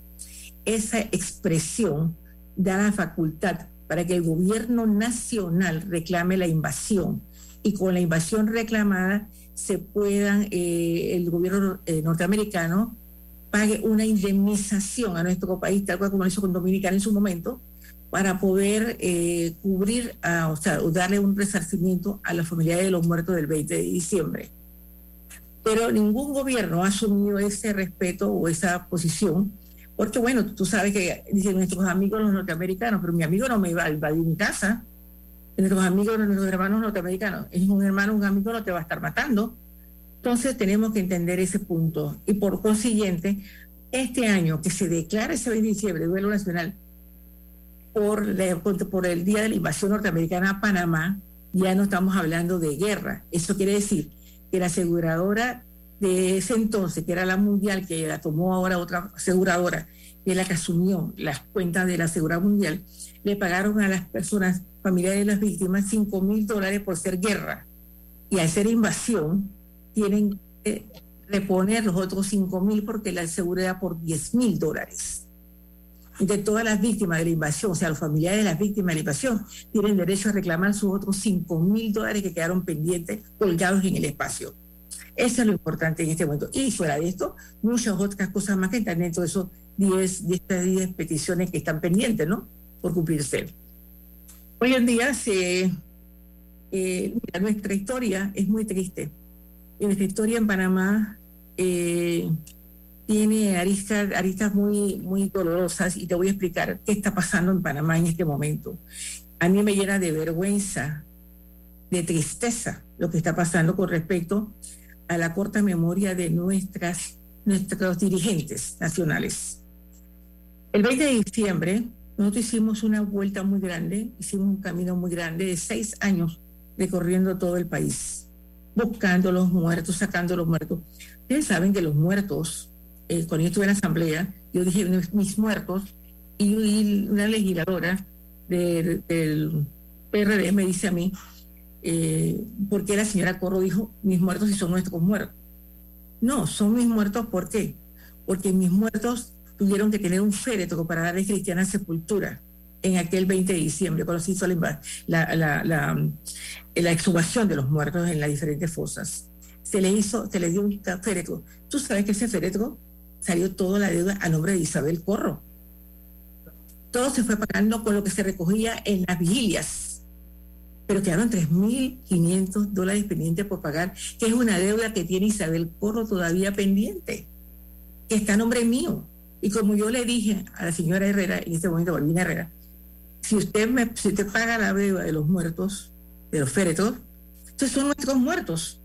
esa expresión da la facultad para que el gobierno nacional reclame la invasión y con la invasión reclamada se puedan, eh, el gobierno eh, norteamericano pague una indemnización a nuestro país, tal cual como lo hizo con Dominicana en su momento, para poder eh, cubrir, o sea, darle un resarcimiento a la familia de los muertos del 20 de diciembre. Pero ningún gobierno ha asumido ese respeto o esa posición, porque bueno, tú sabes que dicen nuestros amigos los norteamericanos, pero mi amigo no me va a invadir mi casa, nuestros amigos, nuestros hermanos norteamericanos, es un hermano, un amigo no te va a estar matando. Entonces tenemos que entender ese punto y por consiguiente, este año que se declara ese 20 de diciembre duelo nacional por, por el día de la invasión norteamericana a Panamá, ya no estamos hablando de guerra. Eso quiere decir que la aseguradora de ese entonces, que era la mundial, que la tomó ahora otra aseguradora, que es la que asumió las cuentas de la aseguradora mundial, le pagaron a las personas familiares de las víctimas 5 mil dólares por ser guerra. Y al ser invasión, tienen que reponer los otros 5 mil porque la aseguradora por 10 mil dólares. De todas las víctimas de la invasión, o sea, los familiares de las víctimas de la invasión, tienen derecho a reclamar sus otros 5 mil dólares que quedaron pendientes, colgados en el espacio. Eso es lo importante en este momento. Y fuera de esto, muchas otras cosas más que están dentro de esos 10, 10 peticiones que están pendientes, ¿no? Por cumplirse. Hoy en día, se, eh, nuestra historia es muy triste. Y nuestra historia en Panamá eh, tiene aristas, muy, muy dolorosas y te voy a explicar qué está pasando en Panamá en este momento. A mí me llena de vergüenza, de tristeza lo que está pasando con respecto a la corta memoria de nuestras, nuestros dirigentes nacionales. El 20 de diciembre nosotros hicimos una vuelta muy grande, hicimos un camino muy grande de seis años recorriendo todo el país, buscando los muertos, sacando los muertos. Ustedes saben que los muertos, eh, cuando yo estuve en la asamblea, yo dije mis muertos y una legisladora del PRD me dice a mí, eh, ¿por qué la señora Corro dijo mis muertos y son nuestros muertos? No, son mis muertos, ¿por qué? Porque mis muertos tuvieron que tener un féretro para darle cristiana sepultura en aquel 20 de diciembre, cuando se hizo la, la, la, exhumación de los muertos en las diferentes fosas. Se le hizo, se le dio un féretro. Tú sabes que ese féretro salió toda la deuda a nombre de Isabel Corro. Todo se fue pagando con lo que se recogía en las vigilias. Pero quedaron 3.500 dólares pendientes por pagar, que es una deuda que tiene Isabel Corro todavía pendiente, que está a nombre mío. Y como yo le dije a la señora Herrera, en este momento Balbina Herrera, si usted, me, si usted paga la deuda de los muertos, de los féretros, entonces son nuestros muertos.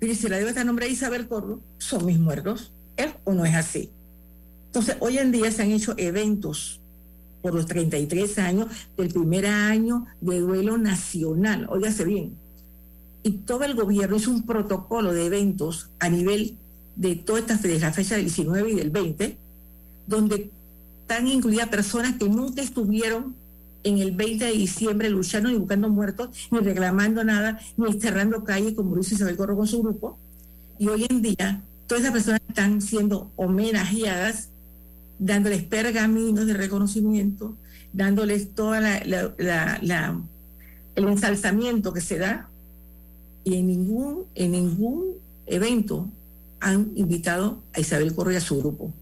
Y si la deuda está a nombre de Isabel Corro, son mis muertos. ¿Es o no es así? Entonces, hoy en día se han hecho eventos por los 33 años del primer año de duelo nacional. Óigase bien. Y todo el gobierno hizo un protocolo de eventos a nivel de toda esta de la fecha del 19 y del 20, donde están incluidas personas que nunca estuvieron en el 20 de diciembre luchando ni buscando muertos, ni reclamando nada, ni cerrando calles como lo Isabel Corro con su grupo. Y hoy en día, todas esas personas están siendo homenajeadas, dándoles pergaminos de reconocimiento, dándoles todo la, el ensalzamiento que se da, y en ningún, en ningún evento han invitado a Isabel Corro y a su grupo.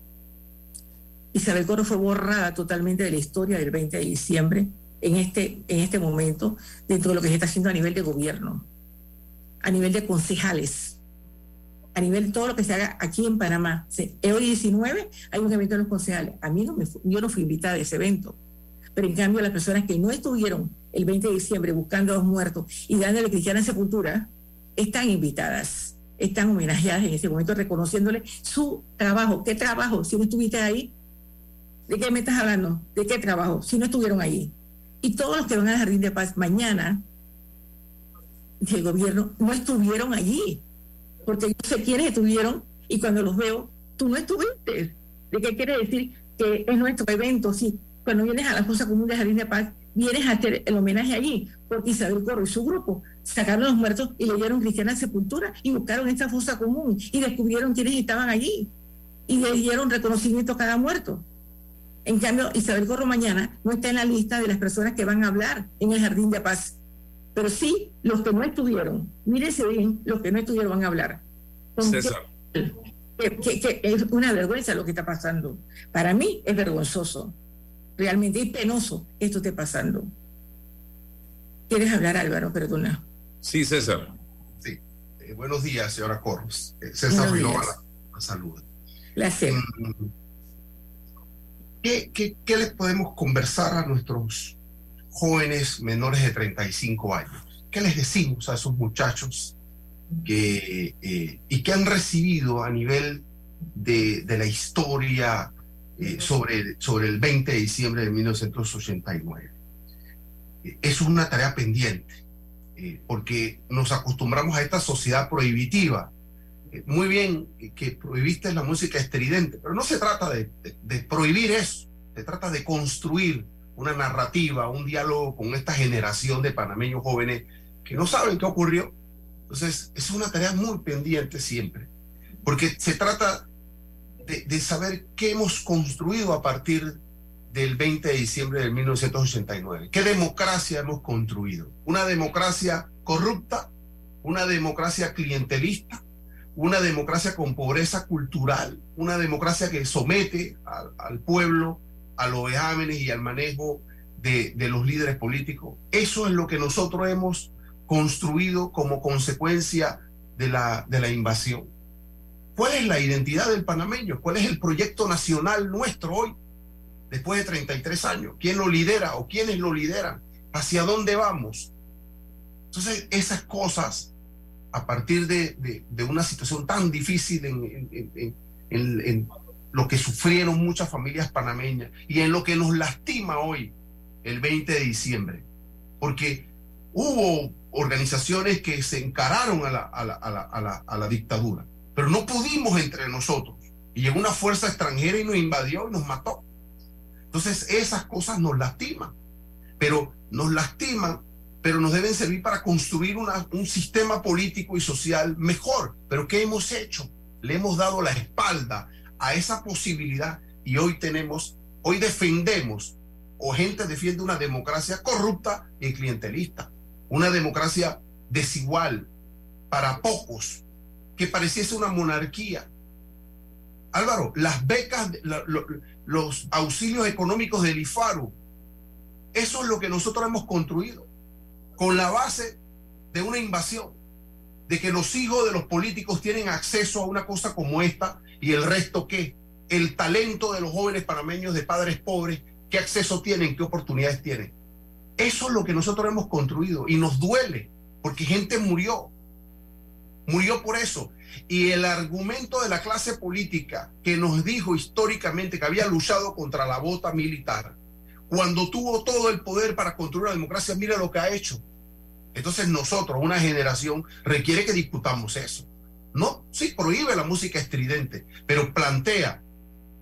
Isabel Coro fue borrada totalmente de la historia del 20 de diciembre en este, en este momento dentro de lo que se está haciendo a nivel de gobierno, a nivel de concejales, a nivel de todo lo que se haga aquí en Panamá. Hoy 19 hay un evento de los concejales. A mí yo no fui invitada a ese evento, pero en cambio las personas que no estuvieron el 20 de diciembre buscando a los muertos y dándole cristiana sepultura, están invitadas, están homenajeadas en ese momento, reconociéndole su trabajo. ¿Qué trabajo? Si no estuviste ahí, ¿De qué me estás hablando? ¿De qué trabajo? Si no estuvieron allí. Y todos los que van al Jardín de Paz mañana del gobierno no estuvieron allí. Porque yo sé quiénes estuvieron y cuando los veo, tú no estuviste. ¿De qué quiere decir? Que es nuestro evento. Sí, cuando vienes a la cosa común del Jardín de Paz, vienes a hacer el homenaje allí, porque Isabel Corro y su grupo sacaron los muertos y le dieron cristiana sepultura y buscaron esta fosa común y descubrieron quiénes estaban allí y le dieron reconocimiento a cada muerto. En cambio, Isabel Corro mañana no está en la lista de las personas que van a hablar en el Jardín de Paz. Pero sí, los que no estuvieron, mírese bien, los que no estuvieron van a hablar. César. Que, es una vergüenza lo que está pasando. Para mí es vergonzoso. Realmente es penoso que esto esté pasando. ¿Quieres hablar, Álvaro? Perdona. Sí, César. Sí. Eh, buenos días, señora Corros. Eh, César Villola, salud. Gracias. ¿Qué, qué, les podemos conversar a nuestros jóvenes menores de 35 años? ¿Qué les decimos a esos muchachos que, eh, y que han recibido a nivel de, de la historia eh, sobre, sobre el 20 de diciembre de 1989. Es una tarea pendiente, eh, porque nos acostumbramos a esta sociedad prohibitiva. Muy bien que prohibiste la música estridente, pero no se trata de, de, de prohibir eso, se trata de construir una narrativa, un diálogo con esta generación de panameños jóvenes que no saben qué ocurrió. Entonces, es una tarea muy pendiente siempre, porque se trata de, de, saber qué hemos construido a partir del 20 de diciembre de 1989. ¿Qué democracia hemos construido? ¿Una democracia corrupta? ¿Una democracia clientelista? ¿Una democracia con pobreza cultural? ¿Una democracia que somete al, pueblo a los vejámenes y al manejo de, de los líderes políticos? Eso es lo que nosotros hemos construido como consecuencia de la, de la invasión. ¿Cuál es la identidad del panameño? ¿Cuál es el proyecto nacional nuestro hoy, después de 33 años? ¿Quién lo lidera o quiénes lo lideran? ¿Hacia dónde vamos? Entonces, esas cosas, a partir de, una situación tan difícil en, lo que sufrieron muchas familias panameñas y en lo que nos lastima hoy, el 20 de diciembre, porque hubo organizaciones que se encararon a la dictadura pero no pudimos entre nosotros. Y llegó una fuerza extranjera y nos invadió y nos mató. Entonces esas cosas nos lastiman, pero nos lastiman, pero nos deben servir para construir un sistema político y social mejor. Pero ¿qué hemos hecho? Le hemos dado la espalda a esa posibilidad y hoy tenemos, hoy defendemos, o gente defiende una democracia corrupta y clientelista, una democracia desigual para pocos, que pareciese una monarquía. Álvaro, las becas, los auxilios económicos del IFARU, eso es lo que nosotros hemos construido, con la base de una invasión, de que los hijos de los políticos tienen acceso a una cosa como esta y el resto qué, el talento de los jóvenes panameños de padres pobres, qué acceso tienen, qué oportunidades tienen. Eso es lo que nosotros hemos construido y nos duele, porque gente murió, murió por eso. Y el argumento de la clase política que nos dijo históricamente que había luchado contra la bota militar, cuando tuvo todo el poder para construir la democracia, mira lo que ha hecho. Entonces nosotros, una generación, requiere que discutamos eso. No, sí, prohíbe la música estridente, pero plantea,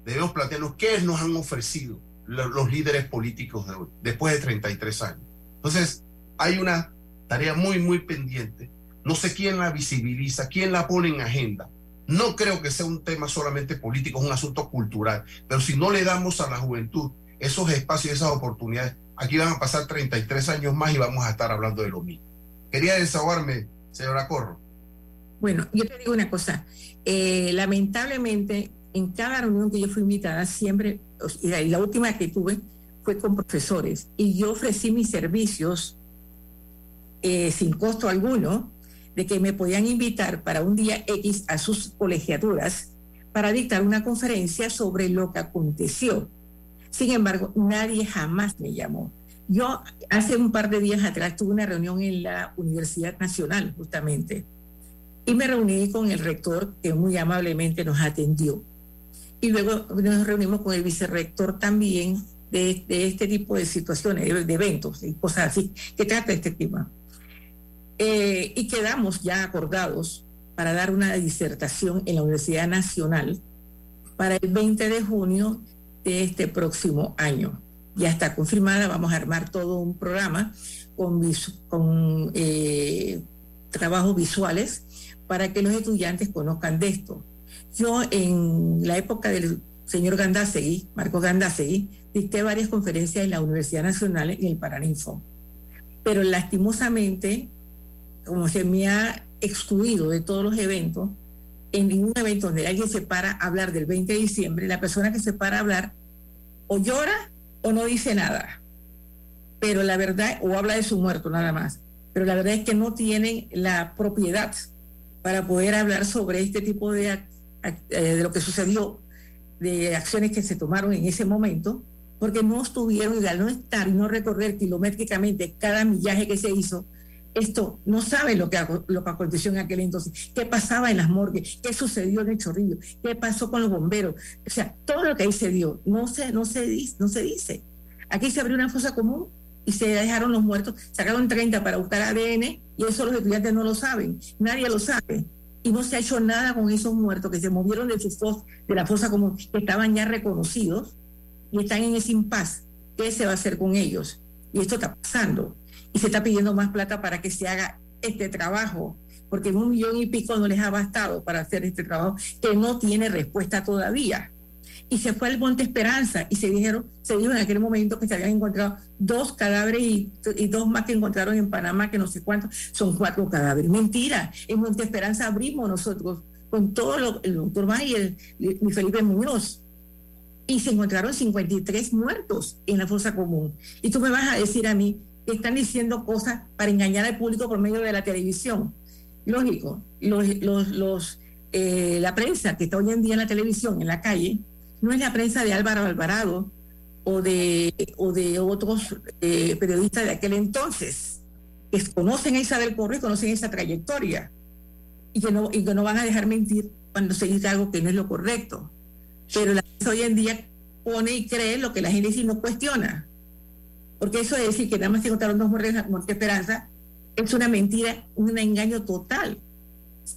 debemos plantearnos qué nos han ofrecido los líderes políticos de hoy, después de 33 años. Entonces, hay una tarea muy, muy pendiente no sé quién la visibiliza, quién la pone en agenda. No creo que sea un tema solamente político, es un asunto cultural. Pero si no le damos a la juventud esos espacios, esas oportunidades, aquí van a pasar 33 años más y vamos a estar hablando de lo mismo. Quería desahogarme, señora Corro. Bueno, yo te digo una cosa. Eh, lamentablemente, en cada reunión que yo fui invitada, siempre, y la última que tuve fue con profesores, y yo ofrecí mis servicios eh, sin costo alguno de que me podían invitar para un día X a sus colegiaturas para dictar una conferencia sobre lo que aconteció. Sin embargo, nadie jamás me llamó. Yo hace un par de días atrás tuve una reunión en la Universidad Nacional, justamente, y me reuní con el rector que muy amablemente nos atendió. Y luego nos reunimos con el vicerrector también de, de este tipo de situaciones, de, eventos y cosas así, que trata este tema. Eh, y quedamos ya acordados para dar una disertación en la Universidad Nacional para el 20 de junio de este próximo año. Ya está confirmada, vamos a armar todo un programa con, con eh, trabajos visuales para que los estudiantes conozcan de esto. Yo en la época del señor Gandasegui, Marco Gandasegui, dicté varias conferencias en la Universidad Nacional y el Paraninfo. Pero lastimosamente como se me ha excluido de todos los eventos, en ningún evento donde alguien se para a hablar del 20 de diciembre, la persona que se para a hablar o llora o no dice nada. Pero la verdad, o habla de su muerto nada más. Pero la verdad es que no tienen la propiedad para poder hablar sobre este tipo de, eh, de lo que sucedió, de acciones que se tomaron en ese momento, porque no estuvieron, y al no estar y no recorrer kilométricamente cada millaje que se hizo, esto no saben lo que, lo que aconteció en aquel entonces, qué pasaba en las morgues, qué sucedió en el chorrillo, qué pasó con los bomberos. O sea, todo lo que ahí se dio, no se, no se, dice, no se dice. Aquí se abrió una fosa común y se dejaron los muertos, sacaron 30 para buscar ADN y eso los estudiantes no lo saben, nadie lo sabe. Y no se ha hecho nada con esos muertos que se movieron de, sus de la fosa común, que estaban ya reconocidos y están en ese impas. ¿Qué se va a hacer con ellos? Y esto está pasando. Y se está pidiendo más plata para que se haga este trabajo, porque un millón y pico no les ha bastado para hacer este trabajo, que no tiene respuesta todavía y se fue al Monte Esperanza y se dijeron, se dijo en aquel momento que se habían encontrado dos cadáveres y, dos más que encontraron en Panamá, que no sé cuántos, son cuatro cadáveres. Mentira, en Monte Esperanza abrimos nosotros con todo lo, el doctor Mayer y Felipe Muñoz y se encontraron 53 muertos en la fosa común. Y tú me vas a decir a mí están diciendo cosas para engañar al público por medio de la televisión. Lógico, eh, la prensa que está hoy en día en la televisión, en la calle, no es la prensa de Álvaro Alvarado o de, otros eh, periodistas de aquel entonces, que conocen a Isabel Correa y conocen esa trayectoria, y que, no, van a dejar mentir cuando se dice algo que no es lo correcto. Pero la prensa hoy en día pone y cree lo que la gente dice no cuestiona. Porque eso de decir que nada más se encontraron dos muertes en Esperanza es una mentira, un engaño total.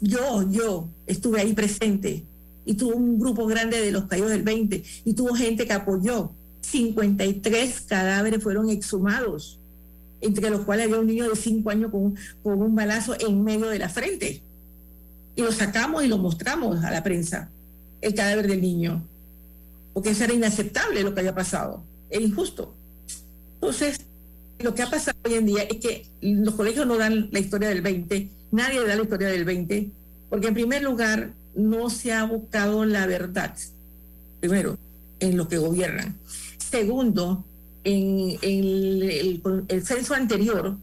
Yo, yo estuve ahí presente y tuvo un grupo grande de los caídos del 20 y tuvo gente que apoyó. 53 cadáveres fueron exhumados, entre los cuales había un niño de 5 años con, con un balazo en medio de la frente. Y lo sacamos y lo mostramos a la prensa, el cadáver del niño, porque eso era inaceptable lo que había pasado, es injusto. Entonces, lo que ha pasado hoy en día es que los colegios no dan la historia del 20, nadie da la historia del 20, porque en primer lugar no se ha buscado la verdad, primero, en lo que gobiernan. Segundo, en, el, censo anterior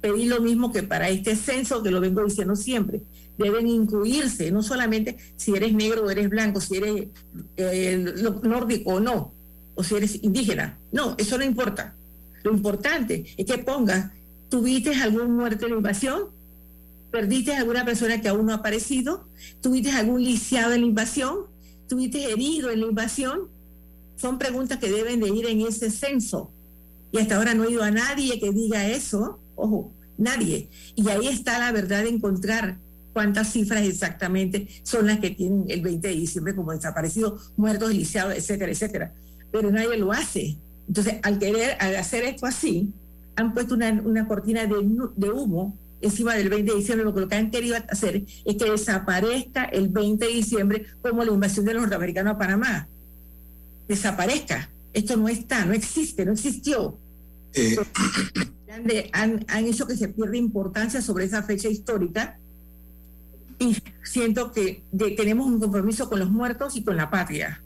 pedí lo mismo que para este censo, que lo vengo diciendo siempre. Deben incluirse, no solamente si eres negro o eres blanco, si eres eh, nórdico o no, o si eres indígena. No, eso no importa. Lo importante es que pongas, ¿tuviste algún muerto en la invasión? ¿Perdiste alguna persona que aún no ha aparecido? ¿Tuviste algún lisiado en la invasión? ¿Tuviste herido en la invasión? Son preguntas que deben de ir en ese censo. Y hasta ahora no he ido a nadie que diga eso. Ojo, nadie. Y ahí está la verdad de encontrar cuántas cifras exactamente son las que tienen el 20 de diciembre como desaparecidos, muertos, lisiados, etcétera, etcétera. Pero nadie lo hace. Entonces, al querer al hacer esto así, han puesto una, cortina de, de humo encima del 20 de diciembre, lo que han querido hacer es que desaparezca el 20 de diciembre como la invasión de los norteamericanos a Panamá. Desaparezca. Esto no está, no existe, no existió. Eh. Han, hecho que se pierda importancia sobre esa fecha histórica y siento que tenemos un compromiso con los muertos y con la patria.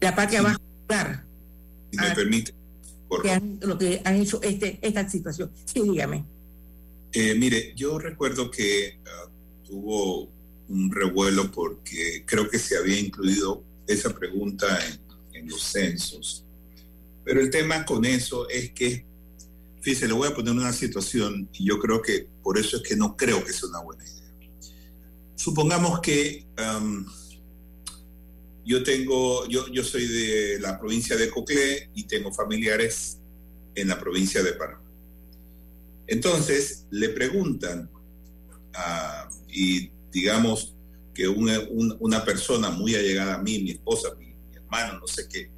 La patria va a jugar. Si me permite. lo que han hecho este, esta situación. Sí, dígame. Eh, mire, yo recuerdo que ah, tuvo un revuelo porque creo que se había incluido esa pregunta en, los censos. Pero el tema con eso es que, fíjese, le voy a poner una situación y yo creo que por eso es que no creo que sea una buena idea. Supongamos que yo tengo, yo, yo soy de la provincia de Coclé y tengo familiares en la provincia de Panamá. Entonces le preguntan, y digamos que una, persona muy allegada a mí, mi esposa, mi, hermano, no sé qué,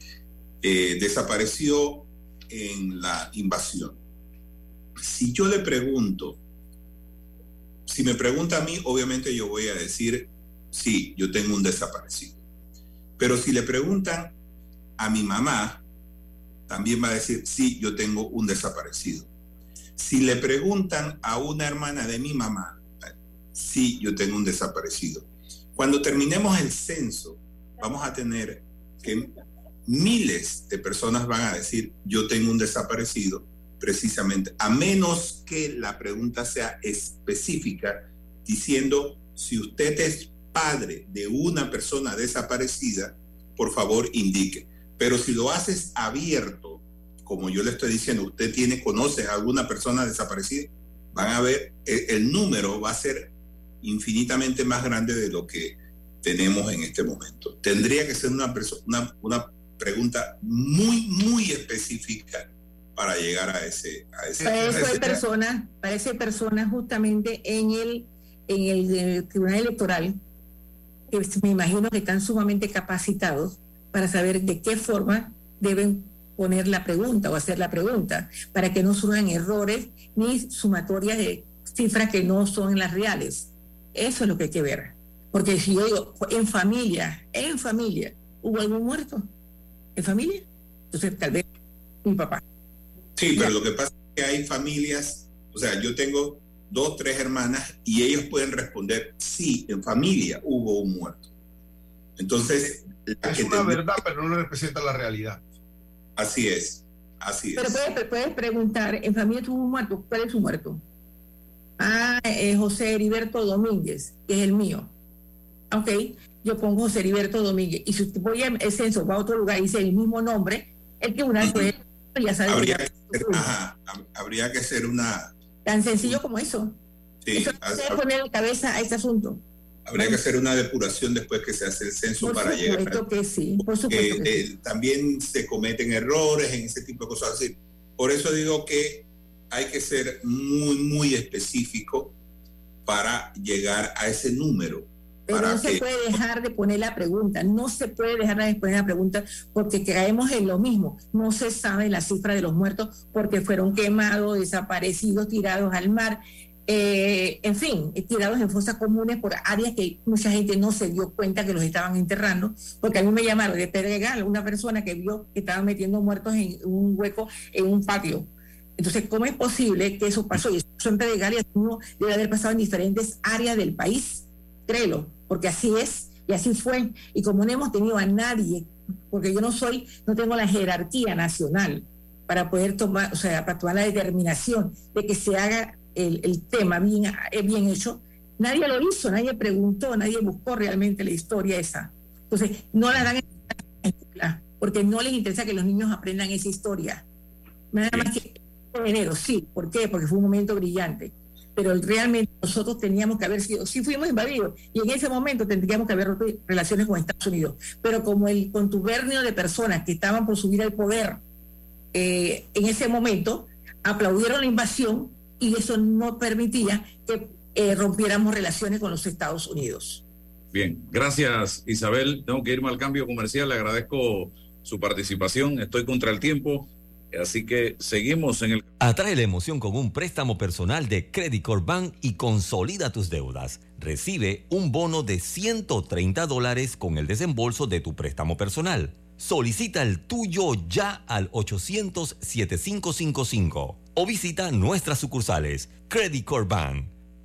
eh, desapareció en la invasión. Si yo le pregunto, si me pregunta a mí, obviamente yo voy a decir, sí, yo tengo un desaparecido. Pero si le preguntan a mi mamá, también va a decir, sí, yo tengo un desaparecido. Si le preguntan a una hermana de mi mamá, sí, yo tengo un desaparecido. Cuando terminemos el censo, vamos a tener que miles de personas van a decir, yo tengo un desaparecido, precisamente, a menos que la pregunta sea específica, diciendo, si usted es padre de una persona desaparecida, por favor indique. Pero si lo haces abierto, como yo le estoy diciendo, usted tiene, conoce a alguna persona desaparecida, van a ver, el, el número va a ser infinitamente más grande de lo que tenemos en este momento. Tendría que ser una, una, una pregunta muy, muy específica para llegar a ese... A ese para eso hay personas, parece personas justamente en el, en el, Tribunal Electoral que me imagino que están sumamente capacitados para saber de qué forma deben poner la pregunta o hacer la pregunta, para que no surjan errores ni sumatorias de cifras que no son las reales. Eso es lo que hay que ver. Porque si yo digo, en familia, en familia, ¿hubo algún muerto? ¿En familia? Entonces, tal vez mi papá. Sí, pero lo que pasa es que hay familias, o sea, yo tengo dos, tres hermanas y ellos pueden responder, sí, en familia hubo un muerto. Entonces, es una verdad, pero no representa la realidad. Así es, así es. Pero puedes, preguntar, ¿en familia tuvo un muerto? ¿Cuál es su muerto? Ah, es José Heriberto Domínguez, que es el mío. Ok, yo pongo José Heriberto Domínguez. Y si usted voy al censo, va a otro lugar y dice el mismo nombre, el que una vez ya sabe. Habría que, ser, ajá, habría que ser una. Tan sencillo como eso. Sí, eso a, poner la cabeza a este asunto. Habría que hacer una depuración después que se hace el censo para llegar. Por supuesto que sí, por supuesto que eh, También se cometen errores en ese tipo de cosas así. Por eso digo que hay que ser muy, muy específico para llegar a ese número. Pero no se puede dejar de poner la pregunta, no se puede dejar de poner la pregunta porque caemos en lo mismo. No se sabe la cifra de los muertos porque fueron quemados, desaparecidos, tirados al mar, eh, en fin, tirados en fosas comunes por áreas que mucha gente no se dio cuenta que los estaban enterrando, porque a mí me llamaron de Pedregal, una persona que vio que estaban metiendo muertos en un hueco en un patio. Entonces, ¿cómo es posible que eso pasó? Y eso en Pedregal y uno debe haber pasado en diferentes áreas del país, créelo porque así es y así fue. Y como no hemos tenido a nadie, porque yo no soy, no tengo la jerarquía nacional para poder tomar, o sea, para tomar la determinación de que se haga el, tema bien, eh, bien hecho, nadie lo hizo, nadie preguntó, nadie buscó realmente la historia esa. Entonces, no la dan en escuela, porque no les interesa que los niños aprendan esa historia. Nada más que en enero, sí. ¿Por qué? Porque fue un momento brillante pero realmente nosotros teníamos que haber sido, sí fuimos invadidos, y en ese momento tendríamos que haber roto relaciones con Estados Unidos, pero como el contubernio de personas que estaban por subir al poder eh, en ese momento, aplaudieron la invasión y eso no permitía que eh, rompiéramos relaciones con los Estados Unidos. Bien, gracias Isabel. Tengo que irme al cambio comercial. Le agradezco su participación. Estoy contra el tiempo. Así que seguimos en el... Atrae la emoción con un préstamo personal de Credit Corp Bank y consolida tus deudas. Recibe un bono de 130 dólares con el desembolso de tu préstamo personal. Solicita el tuyo ya al 800-7555 o visita nuestras sucursales. Credit Corp Bank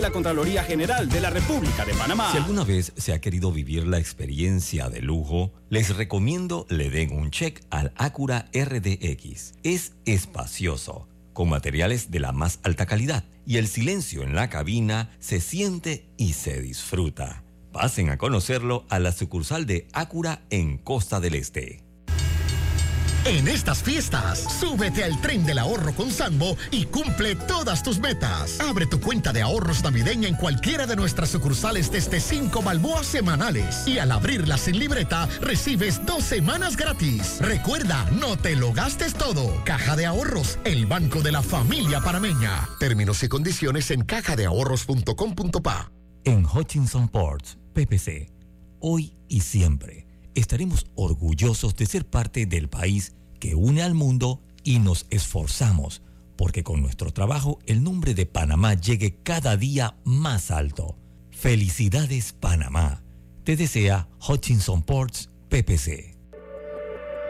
la Contraloría General de la República de Panamá. Si alguna vez se ha querido vivir la experiencia de lujo, les recomiendo le den un check al Acura RDX. Es espacioso, con materiales de la más alta calidad y el silencio en la cabina se siente y se disfruta. Pasen a conocerlo a la sucursal de Acura en Costa del Este. En estas fiestas, súbete al tren del ahorro con Sambo y cumple todas tus metas. Abre tu cuenta de ahorros navideña en cualquiera de nuestras sucursales desde 5 balboas semanales. Y al abrirla sin libreta, recibes dos semanas gratis. Recuerda, no te lo gastes todo. Caja de Ahorros, el banco de la familia parameña. Términos y condiciones en cajadeahorros.com.pa. En Hutchinson Ports, PPC, hoy y siempre estaremos orgullosos de ser parte del país que une al mundo y nos esforzamos porque con nuestro trabajo el nombre de Panamá llegue cada día más alto. Felicidades Panamá. Te desea Hutchinson Ports PPC.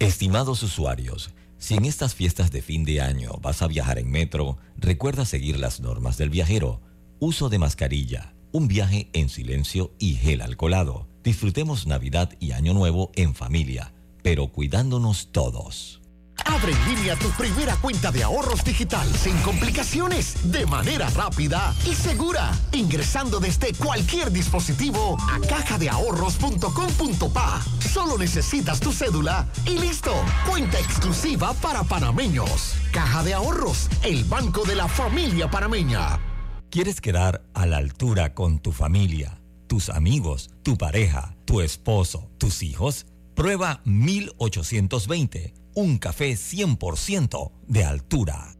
Estimados usuarios, si en estas fiestas de fin de año vas a viajar en metro, recuerda seguir las normas del viajero. Uso de mascarilla, un viaje en silencio y gel alcoholado. Disfrutemos Navidad y Año Nuevo en familia, pero cuidándonos todos. Abre en línea tu primera cuenta de ahorros digital sin complicaciones, de manera rápida y segura, ingresando desde cualquier dispositivo a cajadeahorros.com.pa. Solo necesitas tu cédula y listo. Cuenta exclusiva para panameños. Caja de Ahorros, el banco de la familia panameña. ¿Quieres quedar a la altura con tu familia, tus amigos, tu pareja, tu esposo, tus hijos? Prueba 1820 un café 100% de altura.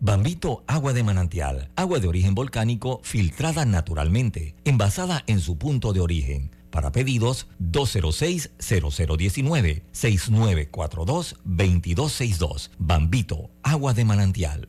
Bambito Agua de Manantial, agua de origen volcánico filtrada naturalmente, envasada en su punto de origen. Para pedidos 206-0019-6942-2262. Bambito Agua de Manantial.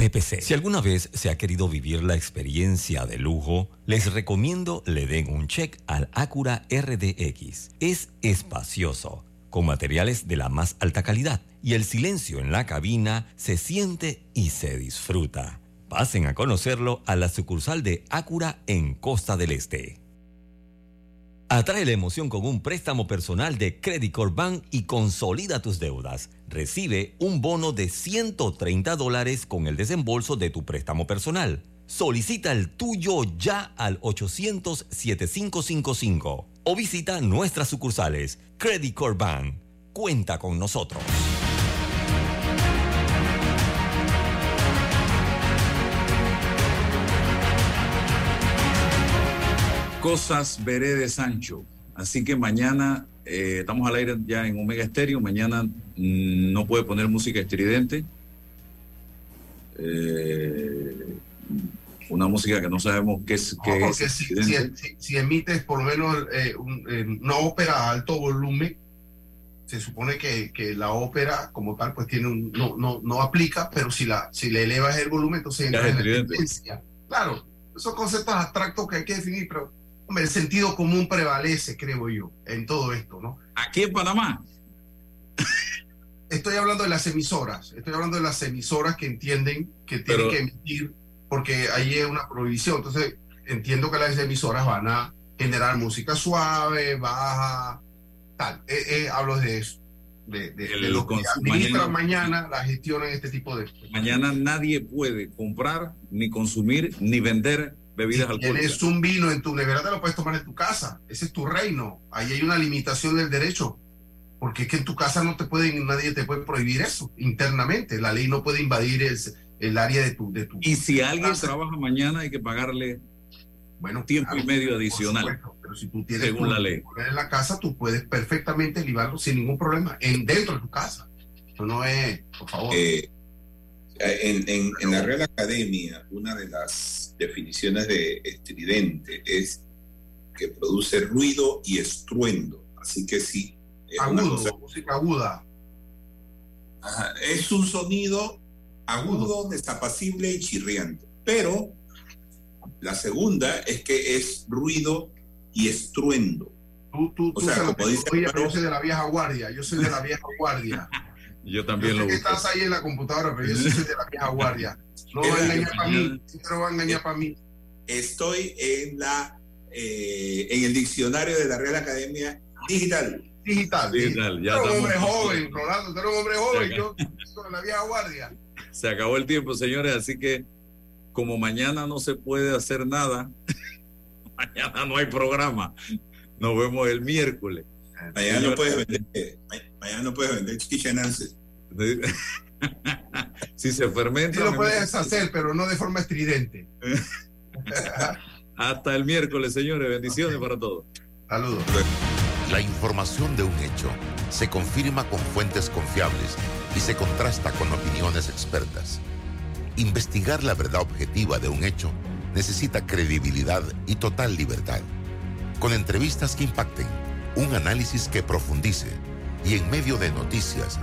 PPC. Si alguna vez se ha querido vivir la experiencia de lujo, les recomiendo le den un check al Acura RDX. Es espacioso, con materiales de la más alta calidad y el silencio en la cabina se siente y se disfruta. Pasen a conocerlo a la sucursal de Acura en Costa del Este. Atrae la emoción con un préstamo personal de Credit Corp Bank y consolida tus deudas. Recibe un bono de 130 dólares con el desembolso de tu préstamo personal. Solicita el tuyo ya al 800-7555 o visita nuestras sucursales. Credit Corp Bank. Cuenta con nosotros. Cosas veré de Sancho. Así que mañana eh, estamos al aire ya en Omega Estéreo. Mañana mm, no puede poner música estridente. Eh, una música que no sabemos qué es. Qué es si, si, emites por lo menos eh, una ópera a alto volumen, se supone que, que, la ópera como tal pues tiene un, no, no, no aplica, pero si, la, si le elevas el volumen, entonces entra en la Claro, esos conceptos abstractos que hay que definir, pero el sentido común prevalece, creo yo, en todo esto, ¿no? Aquí en Panamá. [LAUGHS] Estoy hablando de las emisoras, estoy hablando de las emisoras que entienden que tienen que emitir porque ahí es una prohibición. Entonces, entiendo que las emisoras van a generar música suave, baja, tal. Eh, eh, hablo de eso. De, de, lo que administran mañana, la gestión en este tipo de... Mañana nadie puede comprar, ni consumir, ni vender bebidas si alcohólicas. Tienes un vino en tu nevera, te lo puedes tomar en tu casa. Ese es tu reino. Ahí hay una limitación del derecho. Porque es que en tu casa no te pueden, nadie te puede prohibir eso internamente. La ley no puede invadir el, el área de tu, de tu Y si alguien trabaja mañana, hay que pagarle bueno, tiempo claro, y medio adicional. supuesto, pero si tú tienes según la ley. en la casa, tú puedes perfectamente libarlo sin ningún problema, en dentro de tu casa. Eso no es, por favor. Eh, en, en- en la Real Academia, una de las definiciones de estridente es que produce ruido y estruendo. Así que sí, es, una agudo, cosa- música aguda. Ajá, es un sonido agudo, desapacible y chirriante. Pero la segunda es que es ruido y estruendo. Tú, tú, O sea, como dice Oye, yo soy de la vieja guardia, yo soy de la vieja guardia. [LAUGHS] Yo Yo también sé lo que busco. estás ahí en la computadora, pero yo soy de la vieja guardia. No va a engañar para mí, no va a engañar para mí. estoy en la eh, en el diccionario de la Real Academia Digital. Digital. Digital, ya un hombre estamos- joven, Rolando, tú eres un hombre joven, yo [LAUGHS] soy de la vieja guardia. Se acabó el tiempo, señores, así que como mañana no se puede hacer nada, [LAUGHS] mañana no hay programa. Nos vemos el miércoles. Mañana no puedes vender, mañana no puedes vender chicha Nancy. [LAUGHS] si se fermenta. Sí lo puedes hacer, pero no de forma estridente. [LAUGHS] Hasta el miércoles, señores. Bendiciones para todos. Saludos. La información de un hecho se confirma con fuentes confiables y se contrasta con opiniones expertas. Investigar la verdad objetiva de un hecho necesita credibilidad y total libertad. Con entrevistas que impacten, un análisis que profundice y en medio de noticias